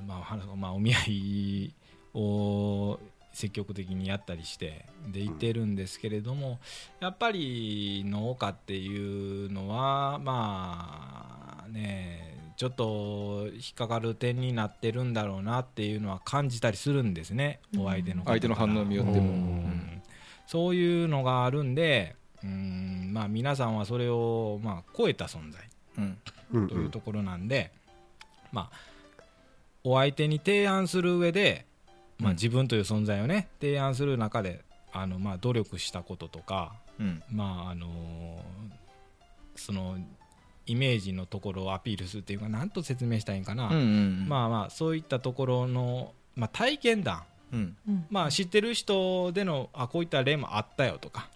ーまあまあ、お見合いを積極的にやったりしてでいてるんですけれども、やっぱり農家っていうのはまあねちょっと引っかかる点になってるんだろうなっていうのは感じたりするんですね、お相手の相手の反応によっても、ううん。んそういうのがあるんでうん、まあ、皆さんはそれを、まあ、超えた存在。うんうん。というところなんで、まあ、お相手に提案する上で、まあ、うん。自分という存在をね提案する中であの、まあ、努力したこととか、うん。まああのそのイメージのところをアピールするっていうか何と説明したらいいんかな、うんうんまあまあそういったところのまあ、体験談、うん。うんまあ、知ってる人でのあこういった例もあったよとか。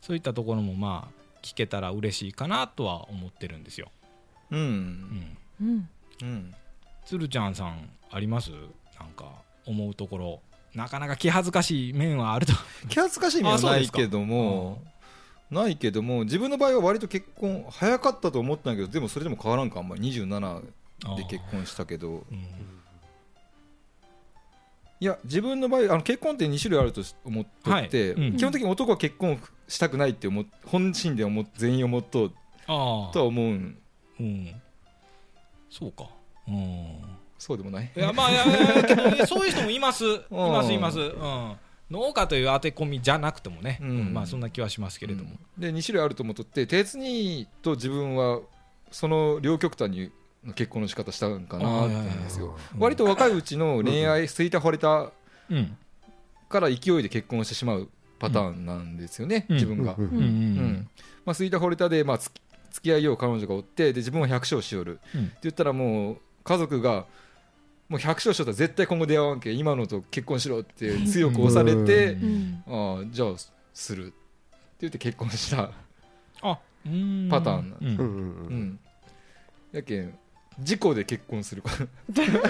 そういったところもまあ聞けたら嬉しいかなとは思ってるんですよ、ううん。ん、うん。うん。鶴ちゃんさんあります？なんか思うところ。なかなか気恥ずかしい面はあると。気恥ずかしい面はないけどもないけども自分の場合は割と結婚早かったと思ったんだけどでもそれでも変わらんかあんまり。27で結婚したけど。うん。いや自分の場合あの結婚って2種類あると思っとって、はい。うん。基本的に男は結婚したくないって思っ本心で思っ全員思っとうとは思うん。うん。そうか。うん。そうでもない。いやまあいやいやそういう人もいます。いますいます、うん、農家という当て込みじゃなくてもね、うん。うんまあそんな気はしますけれども、で2種類あると思っとって鉄にと自分はその両極端に結婚の仕方したんかなってんですよ。うん。割と若いうちの恋愛すいた惚れたうん。から勢いで結婚してしまうパターンなんですよね、うん。自分が、うん。うんうんうん。まあ、すいた惚れたで、まあ、つき付き合いよう彼女がおってで自分は百姓しよる、うん。って言ったらもう家族がもう百姓しよったら絶対今後出会わんけ今のと結婚しろって強く押されて、ああじゃあするって言って結婚した。あうん。パターンなんうん。やけん事故で結婚するか。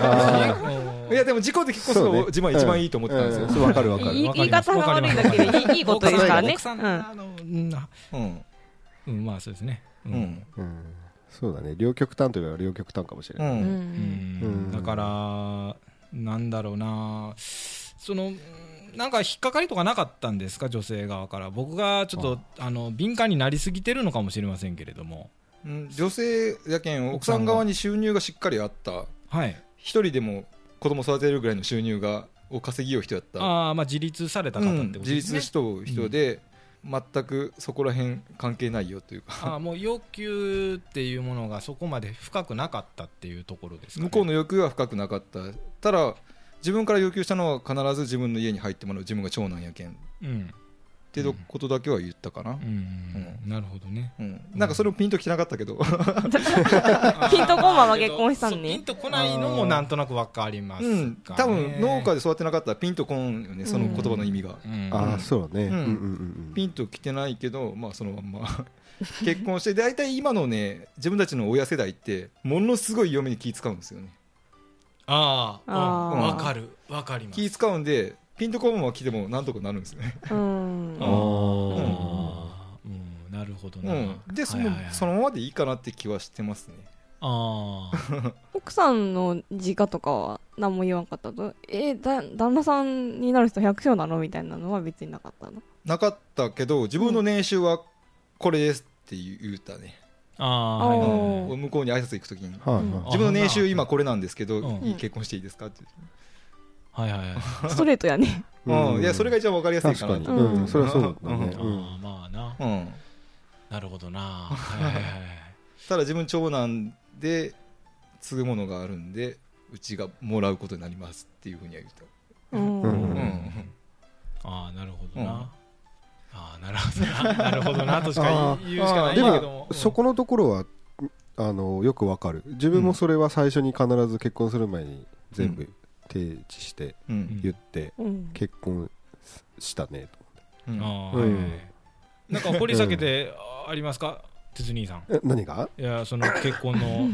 あいやでも事故で結婚するの自分は一番いいと思ってたんですよ、うん。そうわかるわかる。言い方が悪いだけでいいいいことですからね。奥さんがあのうん。なうん。うんまあそうですね。ううん。ーうんそうだね。両極端といえば両極端かもしれない、うんうん。うん。うん。だからなんだろうな。そのなんか引っかかりとかなかったんですか？女性側から。僕がちょっとあの敏感になりすぎてるのかもしれませんけれども。うん。女性やけん奥さん側に収入がしっかりあった。はい。一人でも子供育てるぐらいの収入がを稼ぎよう人やったああまあ自立された方ってことですね、自立しとう人で、全くそこら辺関係ないよというか。ああもう要求っていうものがそこまで深くなかったっていうところですか、ね、向こうの欲求は深くなかった。ただ自分から要求したのは必ず自分の家に入ってもらう自分が長男やけん。っうんていうことだけは言ったかな。う、ん、なるほどね。うん。なんかそれもピンときてなかったけど、ピンとこんまま結婚したんね。ピンとこないのもなんとなくわかりますか、ね。うん、多分農家で育ってなかったらピンとこんよねその言葉の意味が、うん。ああそうね、うん。うんうんうんピンときてないけど、まあ、そのまんま。結婚して大体今のね自分たちの親世代ってものすごい嫁に気使うんですよね。あああー。わかる。わかります。気使うんでピンとこんまま来てもなんとかなるんですよね、うん。ああうん。なるほどな、うん、でその,、はいはいはい。そのままでいいかなって気はしてますね。ああ 奥さんの実家とかは何も言わんかったとえーだ旦那さんになる人百姓なの？みたいなのは別になかったの？なかったけど自分の年収はこれですって言ったね、ああはいはいはい。おー向こうに挨拶行く時に。はいはい。自分の年収今これなんですけど、うん。いい結婚していいですかってはいはいはい。ストレートやね。うん。いやそれが一番わかりやすい確かに、かなとうん。うん、それはそうだね、うん。あうん。あまあな。うん、なるほどな。はいはいはいただ自分長男で継ぐものがあるんでうちがもらうことになりますっていうふうには言った、うん。うん。うん。ああなるほどうん。な、ああなるほどな。なるほどな。としか言うしかないけども。もそこのところはあのよくわかる。自分もそれは最初に必ず結婚する前に全部提示してうん。言ってうん。結婚したねうん。ああ、うん。はいはいなんか掘り下げてありますか？鉄兄さん。何が、いやその結婚の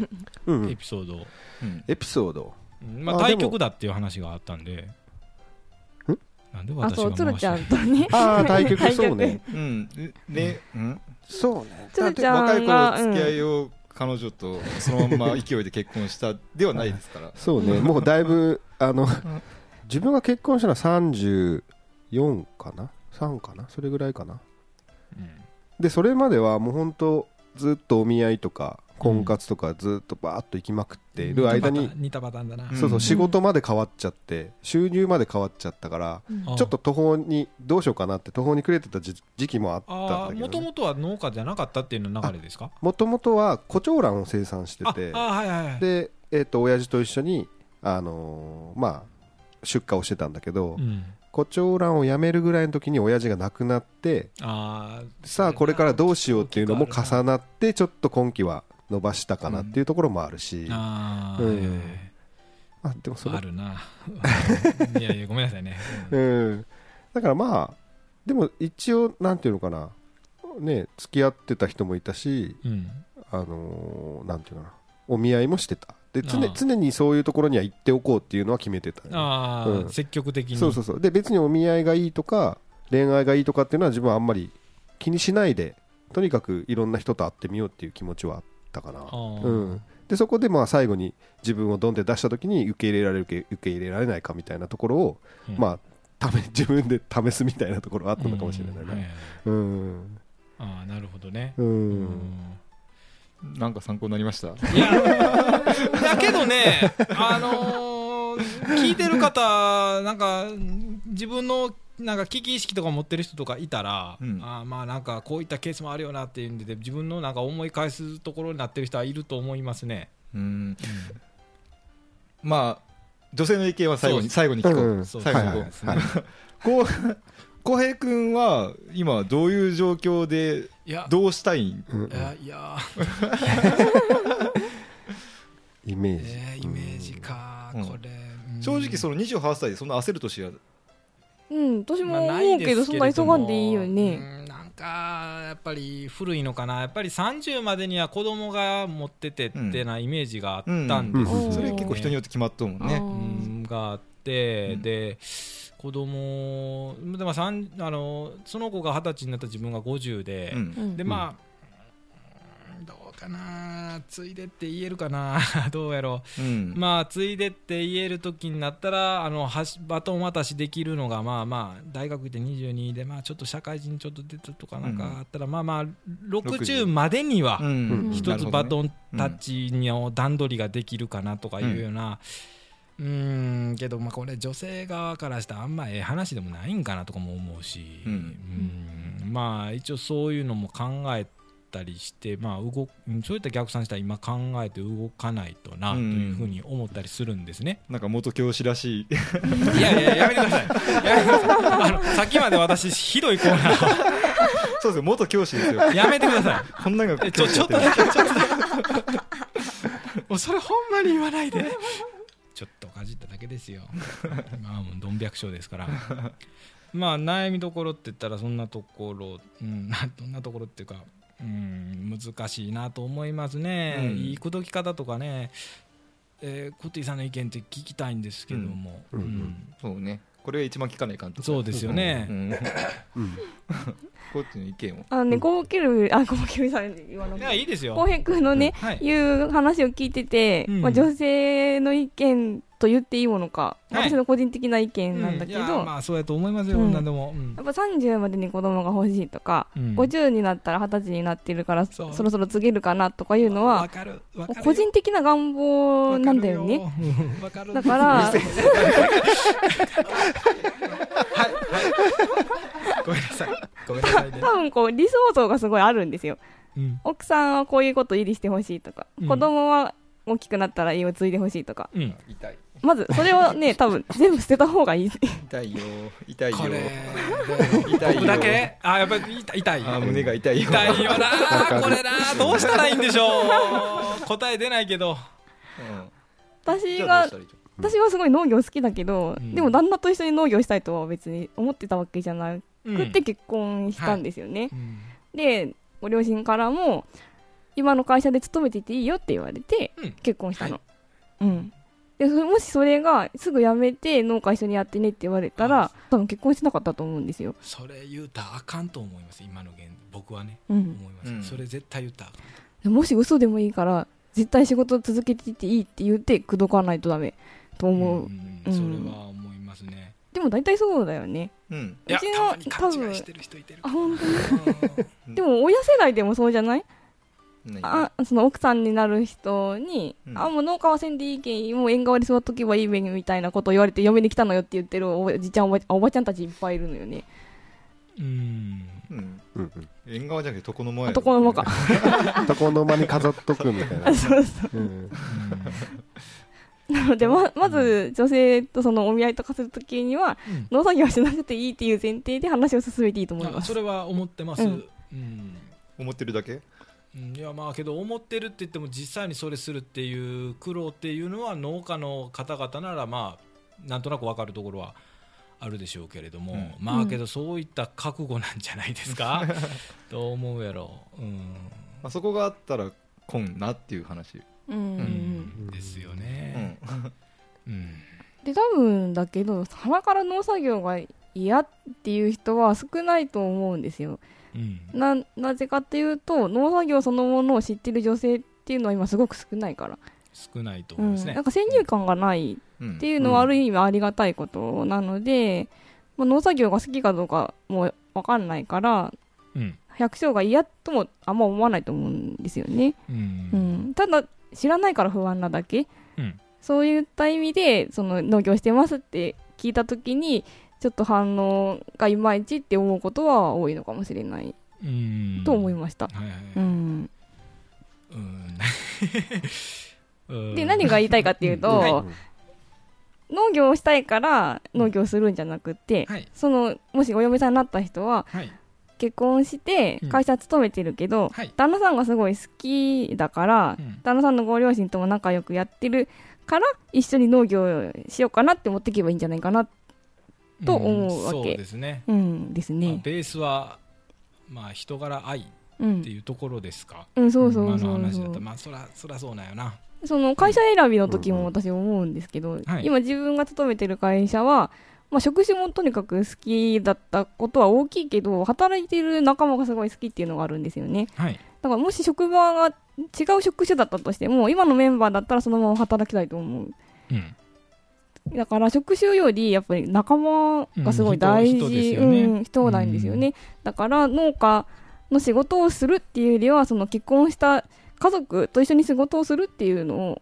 うん。エピソード、うん。エピソード？うん。まあ対局だっていう話があったんで。なんであそう私がつるちゃ回しんとね。ああ対局そうね。うん。ねうん。そうね。つるちゃんが若い頃付き合いを彼女とそのまま勢いで結婚したではないですから。そうね。もうだいぶあの自分が結婚したのは34かな？3かな？それぐらいかな。うん。でそれまではもう本当ずっとお見合いとか婚活とかずっとバーッと行きまくっている間に、似たパターンだな、うんそうそう仕事まで変わっちゃって収入まで変わっちゃったからあちょっと途方にどうしようかなって途方に暮れてた時時期もあったんあだけどもともとは農家じゃなかったっていうの流れですか？もともとは胡蝶蘭を生産してあてで、えっと親父と一緒に、あのーまあ、出荷をしてたんだけど、うん。胡蝶蘭をやめるぐらいの時に親父が亡くなってあさあこれからどうしようっていうのも重なってちょっと今期は伸ばしたかなっていうところもあるし、うん。はいはいはいあでもそれあるな。いやいやごめんなさいね、うん、だからまあでも一応なんていうのかな。ね付き合ってた人もいたしうん。あのーなんていうのかな。お見合いもしてた。で常ああ常にそういうところには行っておこうっていうのは決めてた。よねああ、うん。積極的に。そうそうそう。で別にお見合いがいいとか恋愛がいいとかっていうのは自分はあんまり気にしないでとにかくいろんな人と会ってみようっていう気持ちはあったかな。うん、でそこでまあ最後に自分をドンって出した時に受け入れられるか受け入れられないかみたいなところを、うん。まあため 自分で試すみたいなところがあったのかもしれないうんはいねうん。ああなるほどね、ううんん。なんか参考になりました？いやだけどねあのー聞いてる方なんか自分のなんか危機意識とか持ってる人とかいたら、うん。あーまあなんかこういったケースもあるよなっていうんで自分のなんか思い返すところになってる人はいると思いますね、うん。まあ女性の意見は最後に最後に聞こう、うん。最後にはい聞こはい。うこう浩平君は今どういう状況でどうしたいん？うん。いやいや。イメージ、えーイメージか、うん。これ、うん。正直その28歳でそんな焦る年はうん、私も思うけど、そんな急がんでいいようね。んなんかやっぱり古いのかな。やっぱり30までには子供が持っててってなイメージがあったんですよ、うんうんそれ結構人によって決まっとるもんね。あうん。があって、うん。で子供でもさんあのその子が二十歳になった自分が50で、でまあ、かなついでって言えるかな どうやろう。うん。まあついでって言える時になったらあのはしバトン渡しできるのがまあまあ大学行って22でまあちょっと社会人ちょっと出たとかなんかあったら、まあまあ60までにはうん。一つバトンンタッチの段取りができるかなとかいうような、うーんけどまあこれ女性側からしたらあんまええ話でもないんかなとかも思うし、うん。うん。まあ一応そういうのも考えたりして、まあ、動うんそういった逆算したら今考えて動かないとなというふうに思ったりするんですね。なんか元教師らしい。いやいややめてください。やめてください。あのさっきまで私ひどいコーナーそうですよ元教師ですよ。をやめてください。こんなのちょちょっとだけちょっと。だけもうそれほんまに言わないで。ちょっとかじっただけですよ。まあもうどん百姓ですから。まあ悩みどころって言ったらそんなところ、うん、などんなところっていうか、うん、難しいなと思いますね、うん。いい口説き方とかね、えー、コティさんの意見って聞きたいんですけども、うん。うんそうね。これが一番聞かないかんとそうですよね、うん。うん。こっちの意見を。あのね、ゴーケル、あ、ゴーケルさん言わないやいいですよ。浩平君のね、はい。いう話を聞いてて、うん。まあ、女性の意見と言っていいものか、はい。私の個人的な意見なんだけど、うん。いやまあそうやと思いますよ、うん。何でも、うん。やっぱ30までに子供が欲しいとか、うん。50になったら20歳になってるからそろそろ告げるかなとかいうのはわかる。わかるよ。個人的な願望なんだよね。わかる。だから、はい。はい。ごめんなさい。ごめんなさいね。多分こう理想像がすごいあるんですよ。うん。奥さんはこういうこと入りしてほしいとか、うん。子供は大きくなったら家を継いでほしいとか、うん。痛いまずそれをね、多分全部捨てた方がいい。痛いよ。痛いよ。これ痛いよ。僕だけ？あやっぱり痛い。痛いあ胸が痛いよ。痛いよな。これな。どうしたらいいんでしょう。答え出ないけど。うん。私が私はすごい農業好きだけど、うん。でも旦那と一緒に農業したいとは別に思ってたわけじゃなうん。くて結婚したんですよね。うん。で、ご両親からも、今の会社で勤めていていいよって言われてうん。結婚したの。はうん。で、それもしそれがすぐ辞めて農家一緒にやってねって言われたら、多分結婚しなかったと思うんですよ。それ言うたらあかんと思います今の現僕はね。う思いん。ます、うん。それ絶対言った。らあかんでもし嘘でもいいから、絶対仕事続けていていいって言って、口説かないとダメと思う。んうんそれは思いますね。でも大体そうだよね。うん。うちのたまに勘違いしてる人いてるあ、本当に？うん。でも親世代でもそうじゃない？何あその奥さんになる人に、うん。あもう農家はせんでいいけんもう縁側に座っとけばいいべんみたいなことを言われて嫁に来たのよって言ってるおじちゃんおばおばちゃんたちいっぱいいるのよね。うん。うん。うん。縁側じゃなくて床の間やろ男の間か。う ん床の間に飾っとくみたいな。そうそう。うん。なのでままず女性とそのお見合いとかするときにはうん。農作業はしなくていいっていう前提で話を進めていいと思います。あそれは思ってます、ううん。ん思ってるだけ？うんいやまあけど思ってるって言っても実際にそれするっていう苦労っていうのは農家の方々ならまあなんとなく分かるところはあるでしょうけれども、うん。まあけどそういった覚悟なんじゃないですか？どう思うやろう、うん。まあ、そこがあったらこんなっていう話、うん。うん。ですようね、ん、うん。で多分だけど鼻から農作業が嫌っていう人は少ないと思うんですよ。うんななぜかっていうと農作業そのものを知ってる女性っていうのは今すごく少ないから、少ないとうん、思いますね、なんか先入観がないうん。っていうのはある意味ありがたいことなので、まあ、農作業が好きかどうかも分かんないからうん。百姓が嫌ともあんま思わないと思うんですよね、ううんん、ただ知らないから不安なだけ。うん。そういった意味でその農業してますって聞いた時にちょっと反応がいまいちって思うことは多いのかもしれない。うん。と思いました、で何が言いたいかっていうと、はい。農業をしたいから農業するんじゃなくて、はい。そのもしお嫁さんになった人ははい。結婚してうん。会社勤めてるけど、はい。旦那さんがすごい好きだから、うん。旦那さんのご両親とも仲良くやってるから一緒に農業しようかなって持っていけばいいんじゃないかな、と思うわけんそうですね。うん、ですまあね。ベースは、まあ、人柄愛っうんていうところですか、うん、そうそう今のそう。そう話だったらまあそらそらそうなんよな。その会社選びの時も私思うんですけど、はい。今自分が勤めてる会社は、まあ、職種もとにかく好きだったことは大きいけど働いてる仲間がすごい好きっていうのがあるんですよね。はい。だからもし職場が違う職種だったとしても今のメンバーだったらそのまま働きたいと思う。うんだから職種よりやっぱり仲間がすごい大事、うん人人ね。ん、人なんですよね、だから農家の仕事をするっていうよりはその結婚した家族と一緒に仕事をするっていうの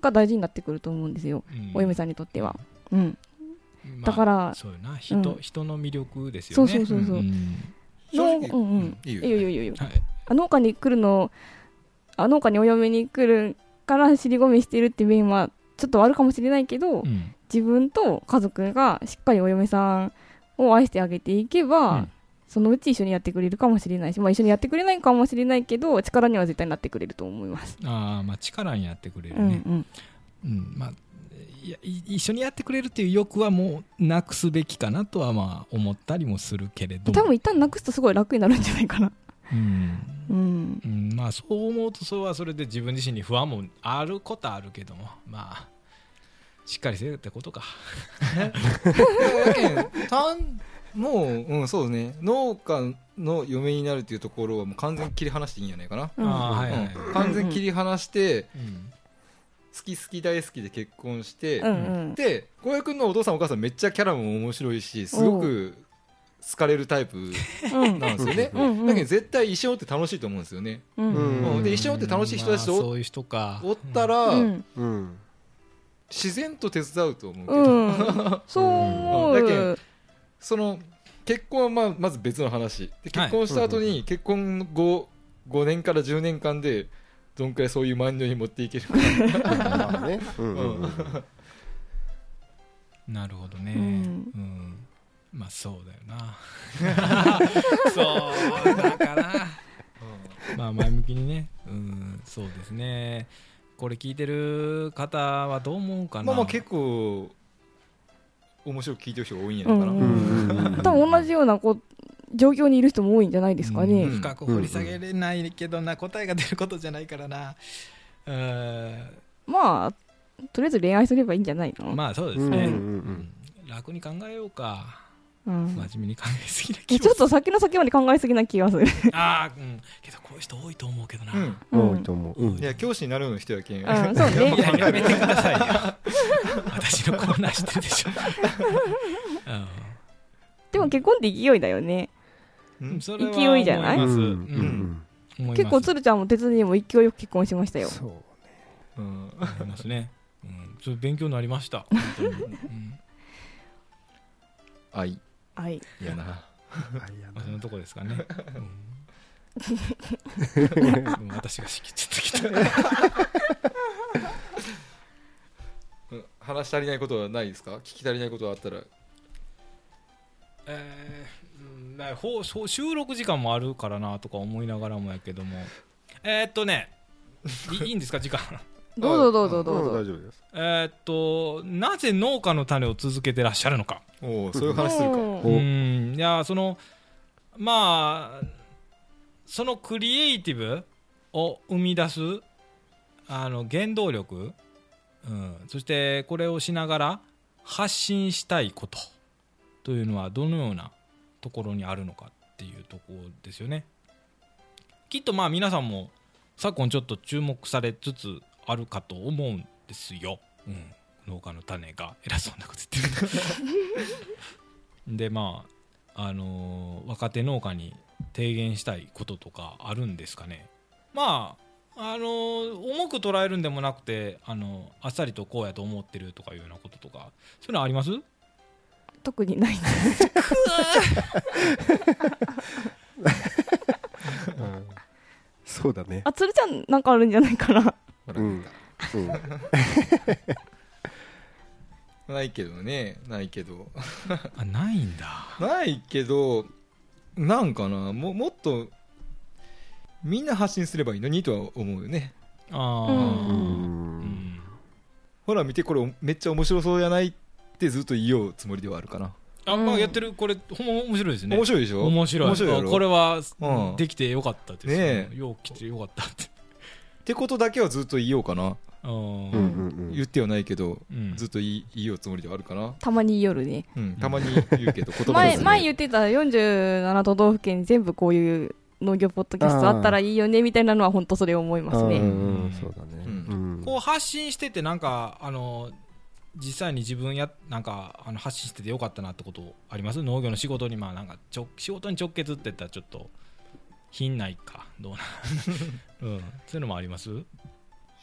が大事になってくると思うんですよ、うん。お嫁さんにとっては、うん、まあだからそうよな。人,、うん。人の魅力ですそよね。うそうそうそう、ん正直農うん。うんいいよ。いいよいいよいいよ。はい。あ農家に来るのあ農家にお嫁に来るから尻込みしてるって面はちょっとあるかもしれないけど、うん。自分と家族がしっかりお嫁さんを愛してあげていけば、うん。そのうち一緒にやってくれるかもしれないし、まあ、一緒にやってくれないかもしれないけど力には絶対なってくれると思います。ああまあ力になってくれるうんね、うんう一緒にやってくれるっていう欲はもうなくすべきかなとはまあ思ったりもするけれども。多分一旦なくすとすごい楽になるんじゃないかな。うん。うん。うん、まあそう思うとそれはそれで自分自身に不安もあることあるけども。まあしっかりせよってことか。やけんたんもう、うん、そうね。農家の嫁になるっていうところはもう完全に切り離していいんじゃないかな、うん。ああはいはい、うん。完全に切り離してうん。好き好き大好きで結婚して、うんうんで浩平君のお父さんお母さんめっちゃキャラも面白いしすごく好かれるタイプうん。なんですよね、だけど絶対一緒って楽しいと思うんですよね、うん。で一緒って楽しい人たちとまあそういう人か。おったら、自然と手伝うと思うけうど、ん。そう。思だけう。その結婚はまあまず別の話。ではい。結婚した後に結婚後5年から10年間でどんくらいそういうマインドに持っていけるか、うんうんうん。なるほどね。ううんん、まあそうだよな。そうだから。まあ前向きにね。うんそうですね。これ聞いてる方はどう思うかな。まあまあ結構面白く聞いてる人が多いんじゃないかな、うんうんうん多分同じようなこ状況にいる人も多いんじゃないですかね。うん。深く掘り下げれないけどな、答えが出ることじゃないからな。うん。まあとりあえず恋愛すればいいんじゃないの、まあそうですね、うんうんうん。うん。楽に考えようかうん。真面目に考えすぎなえ気ちょっと先の先まで考えすぎな気がする。ああうん。けどこういう人多いと思うけどな、うん。うん。多いと思う。うん。いや教師になるような人やけん、うんそうね。いややめてくださいよ私のコーナーしてるでしょ、でも結婚って勢いだよね。うん。勢いじゃない？うん。結構鶴ちゃんも鉄にも勢いよく結婚しましたよ。そううん。思いますね、うん、ちょっと勉強になりました。本当に、うん。愛はい。やな。まあ、そのとこですかね、私が仕切っちゃった。話し足りないことはないですか？聞き足りないことがあったら。えーうん。だからほう収録時間もあるからなとか思いながらもやけども。えーっとねいいいんですか？時間。どうぞどうぞどううんぞ大丈夫です。えーっとなぜ農家の種を続けてらっしゃるのかおおそういう話するか。うん。いやそのまあそのクリエイティブを生み出すあの原動力、うん、そしてこれをしながら発信したいことというのはどのようなところにあるのかっていうところですよね。きっとまあ皆さんも昨今ちょっと注目されつつあるかと思うんですよ、うん、農家の種が偉そうなこと言ってる。でまああのー若手農家に提言したいこととかあるんですかね。まああのー重く捉えるんでもなくてあのあっさりとこうやと思ってるとかいうようなこととかそういうのあります？特にないうん。そうだね。あつるちゃんなんかあるんじゃないかな。うん。う。ん ないけどねないけど。あないんだ。ないけどなんかなももっとみんな発信すればいいのにとは思うよね。ああ、うん。うん。ほら見てこれめっちゃ面白そうやないってずっと言おうつもりではあるかな。あまあやってるこれほんま面白いですね。面白いでしょ？面白い。面白いこれは、うん。できてよかったですねえ。よう来てよかったって。ってことだけはずっと言おうかな言ってはないけど、うん。ずっと言い言おうつもりではあるかな、たまに夜ね。うん、たまに言うけど言葉前数前言ってた47都道府県全部こういう農業ポッドキャストあったらいいよねみたいなのは本当それ思いますうんねうんそうだね。うん。うん。こう発信しててなんかあの実際に自分やなんかあの発信しててよかったなってことあります？農業の仕事にまあなんかちょ仕事に直結って言ったらちょっと品ないかどうな うん。そういうのもあります？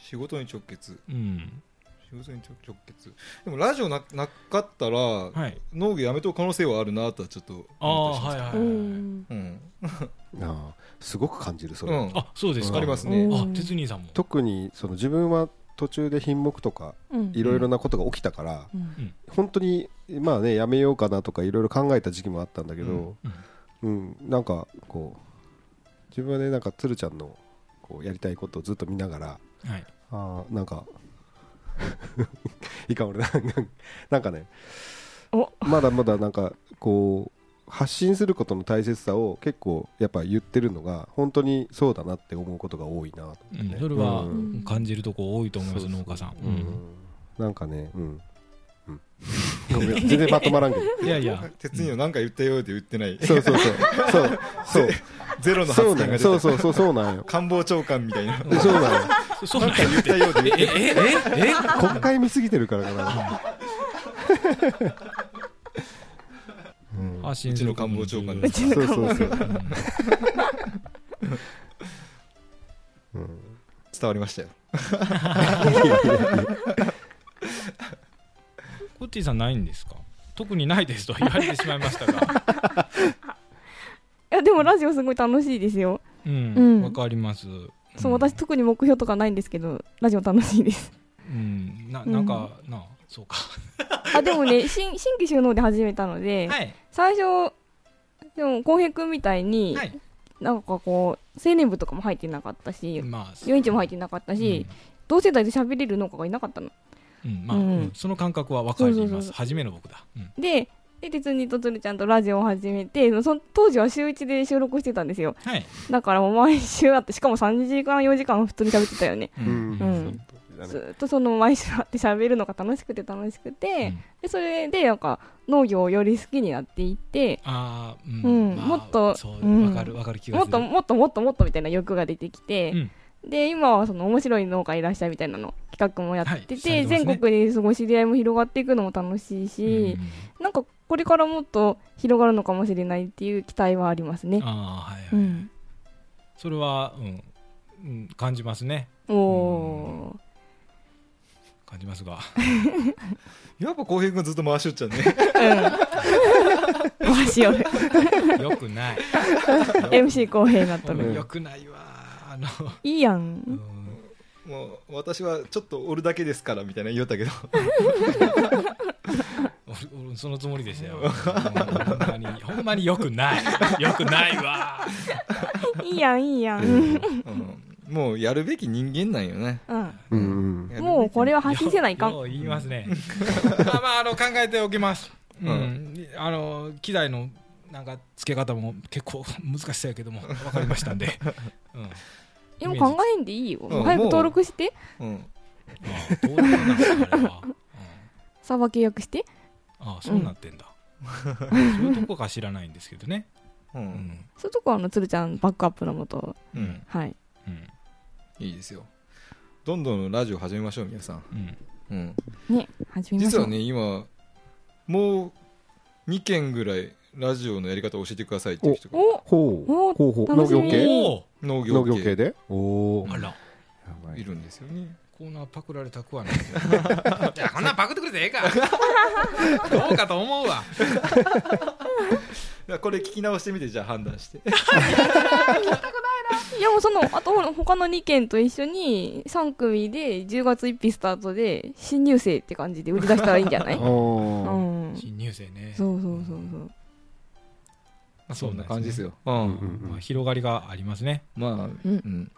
仕事に直結。うん。仕事に直直結。でもラジオななかったら、はい。農業やめとく可能性はあるなとはちょっとああ思ったりします。はいはいはい、うん。うん、ああすごく感じるそれ。うん、あそうですか。わかりますね。うん。あ鉄兄さんも。特にその自分は途中で品目とかうん。いろいろなことが起きたからうん。本当にまあねやめようかなとかいろいろ考えた時期もあったんだけどうん。うん。なんかこう自分はねなんか鶴ちゃんのこうやりたいことをずっと見ながらはいあーなんか。いかん俺なんかなんかね。お。まだまだなんかこう発信することの大切さを結構やっぱ言ってるのが本当にそうだなって思うことが多いなね。うん、それはうん。感じるとこ多いと思います、そうそう農家さん、うん。なんかねう ん、全然まとまらんけど。いやいや。鉄には何か言ったよって言ってない、そうそうそう。そう。そう。ゼロのそうなんよ発言が出た。そうそうそう。そうなんよ。官房長官みたいな。そうなんよそうなんか言ったようでええええ？え？国会見すぎてるからかな。うん。うちの官房長官重要そうそうそう、うん。伝わりましたよ。コッティさんないんですか？特にないですと言われてしまいましたが。いやでもラジオすごい楽しいですよ。うん。うん。わ、かりますそう私特に目標とかないんですけどラジオ楽しいです。うん。ななんか、なあそうか。あでもね 新新規収納で始めたので、はい。最初でも浩平君みたいに、はい。なんかこう青年部とかも入ってなかったしまあ4インチも入ってなかったし、同世代で喋れる農家がいなかったの。うん、うんまあ、うん。うん。その感覚はわかります。初めの僕だ、うん。でで鉄にとつるちゃんとラジオを始めてその当時は週1で収録してたんですよ。はい、だからもう毎週あってしかも3時間4時間普通に喋ってたよね。ううん。うん。ずっとその毎週会って喋るのが楽しくて楽しくて、でそれでなんか農業をより好きになっていって。ああうん、うん。まあもっとそううん。わかるわかるもっともっともっともっとみたいな欲が出てきて、うん。で今はその面白い農家いらっしゃいみたいなの企画もやってて、はい。ね。全国にすごい知り合いも広がっていくのも楽しいし、なんかこれからもっと広がるのかもしれないっていう期待はありますね。うん、。ああはいはい、うん、それは、うんうん、感じますね。おお感じますが。やっぱ浩平君ずっと回しよっちゃうね。ー、回しよる。よくない。MC 公平になっとる、よくないわ。あの、いいやうん。んもう私はちょっとおるだけですからみたいな言おったけど そのつもりでしたよ。ほんまにほんまによくない。よくないわ。いいやんいいやん、うん。もうやるべき人間なんよね。うん。もうこれは発信せないかん。言いますね。まあまああの考えておきます。うん、うん。あの機材のなんか付け方も結構難しそうやけども分かりましたんで、うん、あいやもう考えんでいいよ。うん。早く登録して。うん。あどうなのあれは、うん。サーバー契約してああそうなってんだ、そういうとこか知らないんですけどね。ううん。んそういうとこはあのつるちゃんバックアップのもと。うん。はい。うん。いいですよ。どんどんラジオ始めましょう皆さん、うん。うん、ね始めましょう。実はね今もう2件ぐらいラジオのやり方を教えてくださいっていう人が。おほう。おほうほう。農楽しみ。業系？お農農業系。業系で？おおあら。いるんですよねコーナーパクられたくはない。け どいやこんなんパクってくれてええか。どうかと思うわ。これ聞き直してみてじゃあ判断して。いやもうそのあとほら他の2件と一緒に3組で10月1日スタートで新入生って感じで売り出したらいいんじゃない？うん。新入生ね。そうそうそうそう。まあそんな感じですよ、ううんんうん。まあ、広がりがありますね。まあ、うん。うん、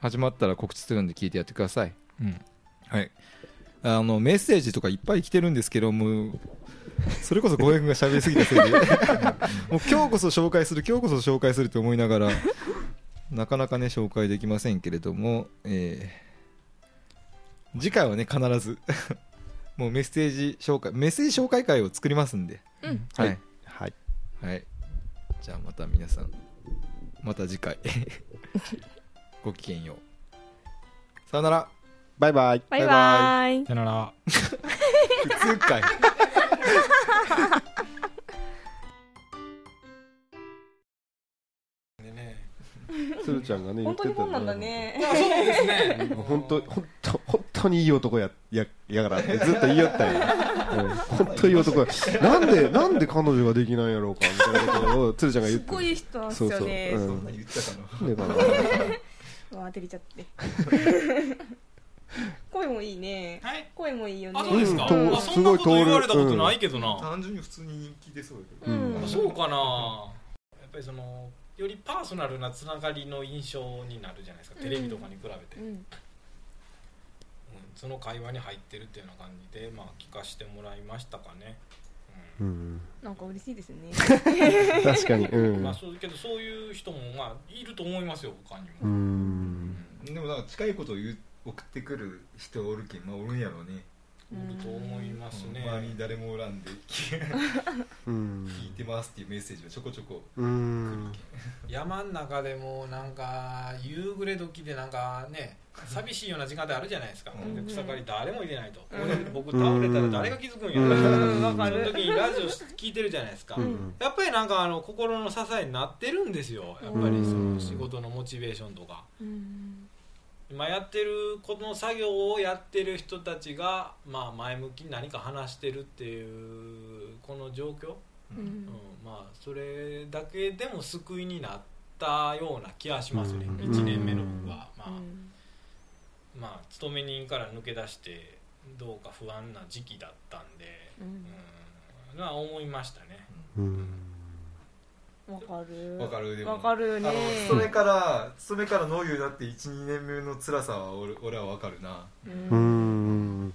始まったら告知するんで聞いてやってくださいうんはいあのメッセージとかいっぱい来てるんですけどもそれこそ小平君が喋りすぎたせいで もう今日こそ紹介する今日こそ紹介すると思いながらなかなかね紹介できませんけれども、えー次回はね必ず もうメッセージ紹介メッセージ紹介会を作りますんで、うんはいはいはいはい。じゃあまた皆さん、また次回。ごきげんよう。さよなら。バイバイ。バイバイ。さよなら。普通会。でね。つるちゃんがね言ってた本当にこんなんだね。あそうですね。もう本当本当本当にいい男やややがらってずっと言いよったんや、うん、本当にいい男や。なんでなんで彼女ができないんやろうかみたいなことをつるちゃんが言ってすっごいいい人なんですそうそう、よねうん、そんな言ったかな。でかなうわ照れちゃって 声もいいね。はい。声もいいよね。あそうですか、うん。あそんなこと言われたことないけどな、単純に普通に人気出そうだけど。うん。あそうかな。やっぱりそのよりパーソナルなつながりの印象になるじゃないですか、テレビとかに比べて、うん。うん。その会話に入ってるっていうような感じで、まあ、聞かせてもらいましたかね、うん。なんか嬉しいですね。確かに。まあそうけどそういう人もまあいると思いますよ他にうも、ん。でもなんか近いことを言う送ってくる人おるけん、まあおるんやろうね。いると思いますね、周りに誰もおらんで、聞うん。いてますっていうメッセージがちょこちょこうん。山ん中でもなんか夕暮れ時でなんかね寂しいような時間であるじゃないですか、うん。で草刈り誰も入れないと、うん。俺僕倒れたら誰が気づくんやうん。ろ、わかるその時にラジオ聞いてるじゃないですか、うん。やっぱりなんかあの心の支えになってるんですよ。やっぱりその仕事のモチベーションとか。うん今やってるこの作業をやってる人たちが、まあ、前向きに何か話してるっていうこの状況、ううん。ん。まあ、それだけでも救いになったような気がしますね、うん。1年目の僕は、まあうん。まあ、勤め人から抜け出してどうか不安な時期だったんで、ううん。んまあ思いましたね。うんわかる。わかるでも。わかるね。あの勤めから勤めから農業になって12年目の辛さは俺俺は分かるな。ううん。ん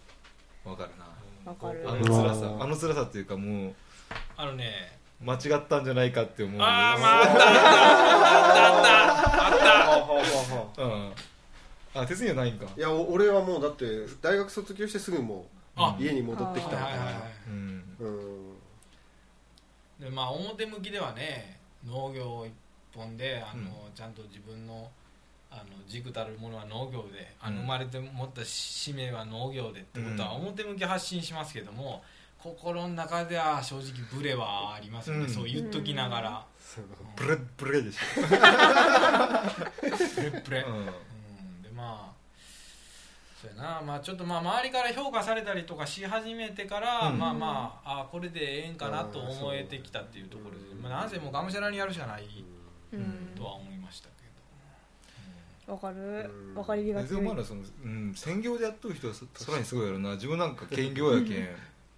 分かるな。わかる。あの辛さうん。あの辛さっていうかもうあのね。間違ったんじゃないかって思う。あーまああったあったあったうん。あ手にはないんか。いやお俺はもうだって大学卒業してすぐもあう家に戻ってきたかはいはいはいらうん。うん。でまあ表向きではね農業一本であの、うん。ちゃんと自分のあの軸たるものは農業であのうん生まれて持った使命は農業でってことはうん。表向き発信しますけども、心の中では正直ブレはありますよね、うん。そう言っときながら、ブレッブレでしプレップレ、ょ、うん。でまあそうやな。まあちょっとまあ周りから評価されたりとかし始めてから、うん。まあまああこれでええんかなと思えてきたっていうところで、まあ、なぜもがむしゃらにやるしかないうん。とは思いましたけわかる。うん。わかりがで強いもまだその、うん、専業でやっとる人はささらにすごいやろな。自分なんか兼業やけん。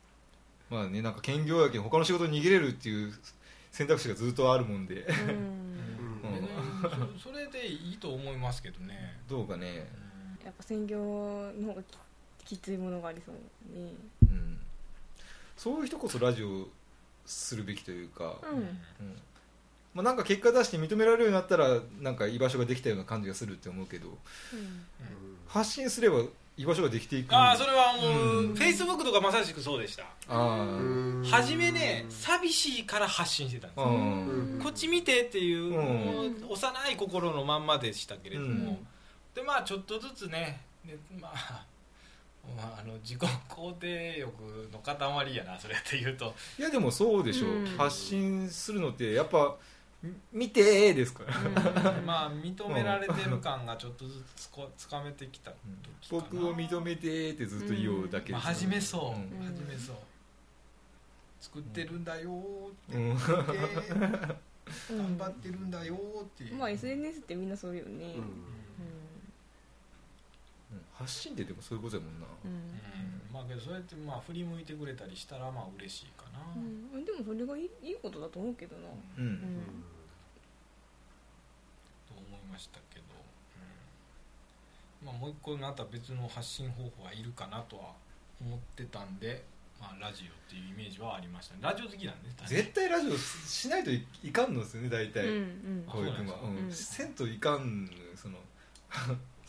まあねなんか兼業やけん他の仕事に逃げれるっていう選択肢がずっとあるもんで、うん。ど、うん。でねそそれでいいと思いますけどね。どうかねやっぱ専業の方がききついものがありそうねうん。そういう人こそラジオするべきというか、うん。うん。まあ、なんか結果出して認められるようになったらなんか居場所ができたような感じがするって思うけど。発信すれば居場所ができていく。ああそれはもう、うん。フェイスブックとかまさしくそうでした。初めね寂しいから発信してたんですよ。うん。こっち見てっていう、う幼い心のまんまでしたけれども、うんでまあちょっとずつねでまあ まあ、あの自己肯定欲の塊やなそれって言うと。いやでもそうでしょ、うん。発信するのってやっぱみ見てーですから、まあ認められてる感がちょっとずつつこつかめてきた時かな。僕を認めてーってずっと言おうだけまあ、です始めそう、うん。始めそう。作ってるんだよーって、うん。頑張ってるんだよーっていう、まあ SNS ってみんなそうよね発信ってでもそういうことやもんな、うん。うんまあけどそうやってまあ振り向いてくれたりしたらまあ嬉しいかな、うん。でもそれがいいいいことだと思うけどな。うん。うん。と思いましたけど、うん。まあ、もう一個また別の発信方法はいるかなとは思ってたんで、まあ、ラジオっていうイメージはありました。ねラジオ好きなんで絶対ラジオしないといいかんのですよね大体、うんうん。こういう熊は、うんうん。せんといかんその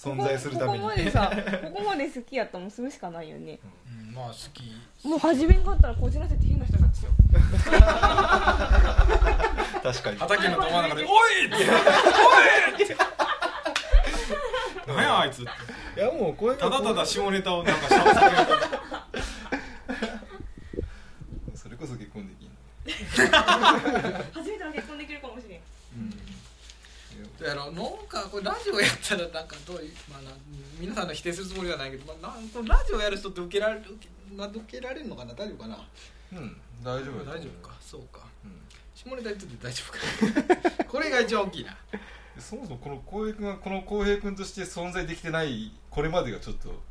存在するためにこここまでさここまで好きやったらもうするしかないよね。うん、まあ好き。もう始めんかったらこじらせて変な人になっちゃう。確かに。畑のど真ん中で「おい!」って「おい!」って「何やあいつ」っていやもうこれただただ下ネタをなんかしゃべって それこそ結婚できん。の 初めての結婚できるかもしれんるやろなんかこれラジオやったらなんかどういう、まあ、な皆さんの否定するつもりはないけど、まあ、なんこのラジオやる人って受けられる受け,、まあ、受けられるのかな？大丈夫かな？うん大丈夫大丈夫か？そうか。うん。下ネタ言ってて大丈夫か これが一番大きいな。そもそもこの浩平君がこの浩平君として存在できてないこれまでがちょっと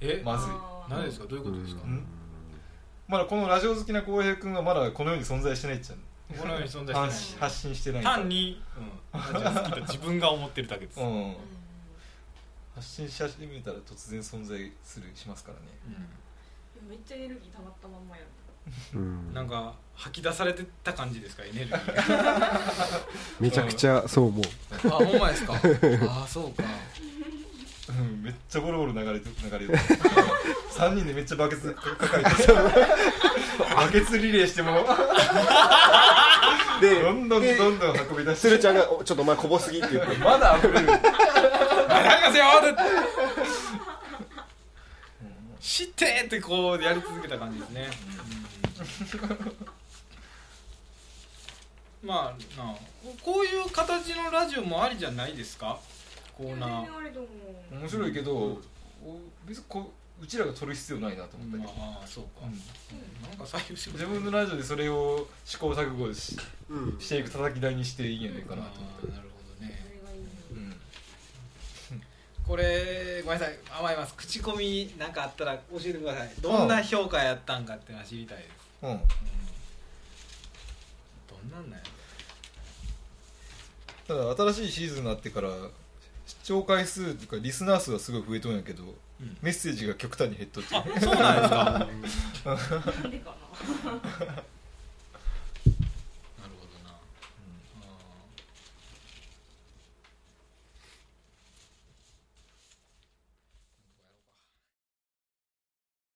え？まずい。何ですか？どういうことですか？うん。まだこのラジオ好きな浩平君はまだこの世に存在してないっちゃうこのように存在発してない発信してない。単に、うん、好きと自分が思ってるだけです、うん。うん。発信し始めたら突然存在するしますからね。めっちゃエネルギー溜まったまんまやうん。なんか吐き出されてた感じですか？エネルギーが。めちゃくちゃそう思う。あほんまですか？あそうかうんめっちゃボロボロ流れて流れて3 人でめっちゃバケツ 抱えてバケツリレーしても。でどんどんでどんどん運び出して。鶴ちゃんがお「ちょっとお前こぼすぎ」って言って。まだ溢れる。あやりますよって。知ってってこうやり続けた感じですね、まあなあこういう形のラジオもありじゃないですか？コーナー。あれと思う面白いけど、お別にこううちらが撮る必要ないなと思ったけど、まあそうか、うん。なんか採用して自分のラジオでそれを試行錯誤しうん。していく叩き台にしていいんじゃないかなと思って。あーなるほどね。それがいいねうん。これごめんなさい。甘います口コミなんかあったら教えてください。どんな評価やったんかっていうのは知りたいです、うん。うんどんなんなんやただ新しいシーズンになってから視聴回数というかリスナー数はすごい増えとんやけど、うん。メッセージが極端に減っとってあそうなんですかなんでかな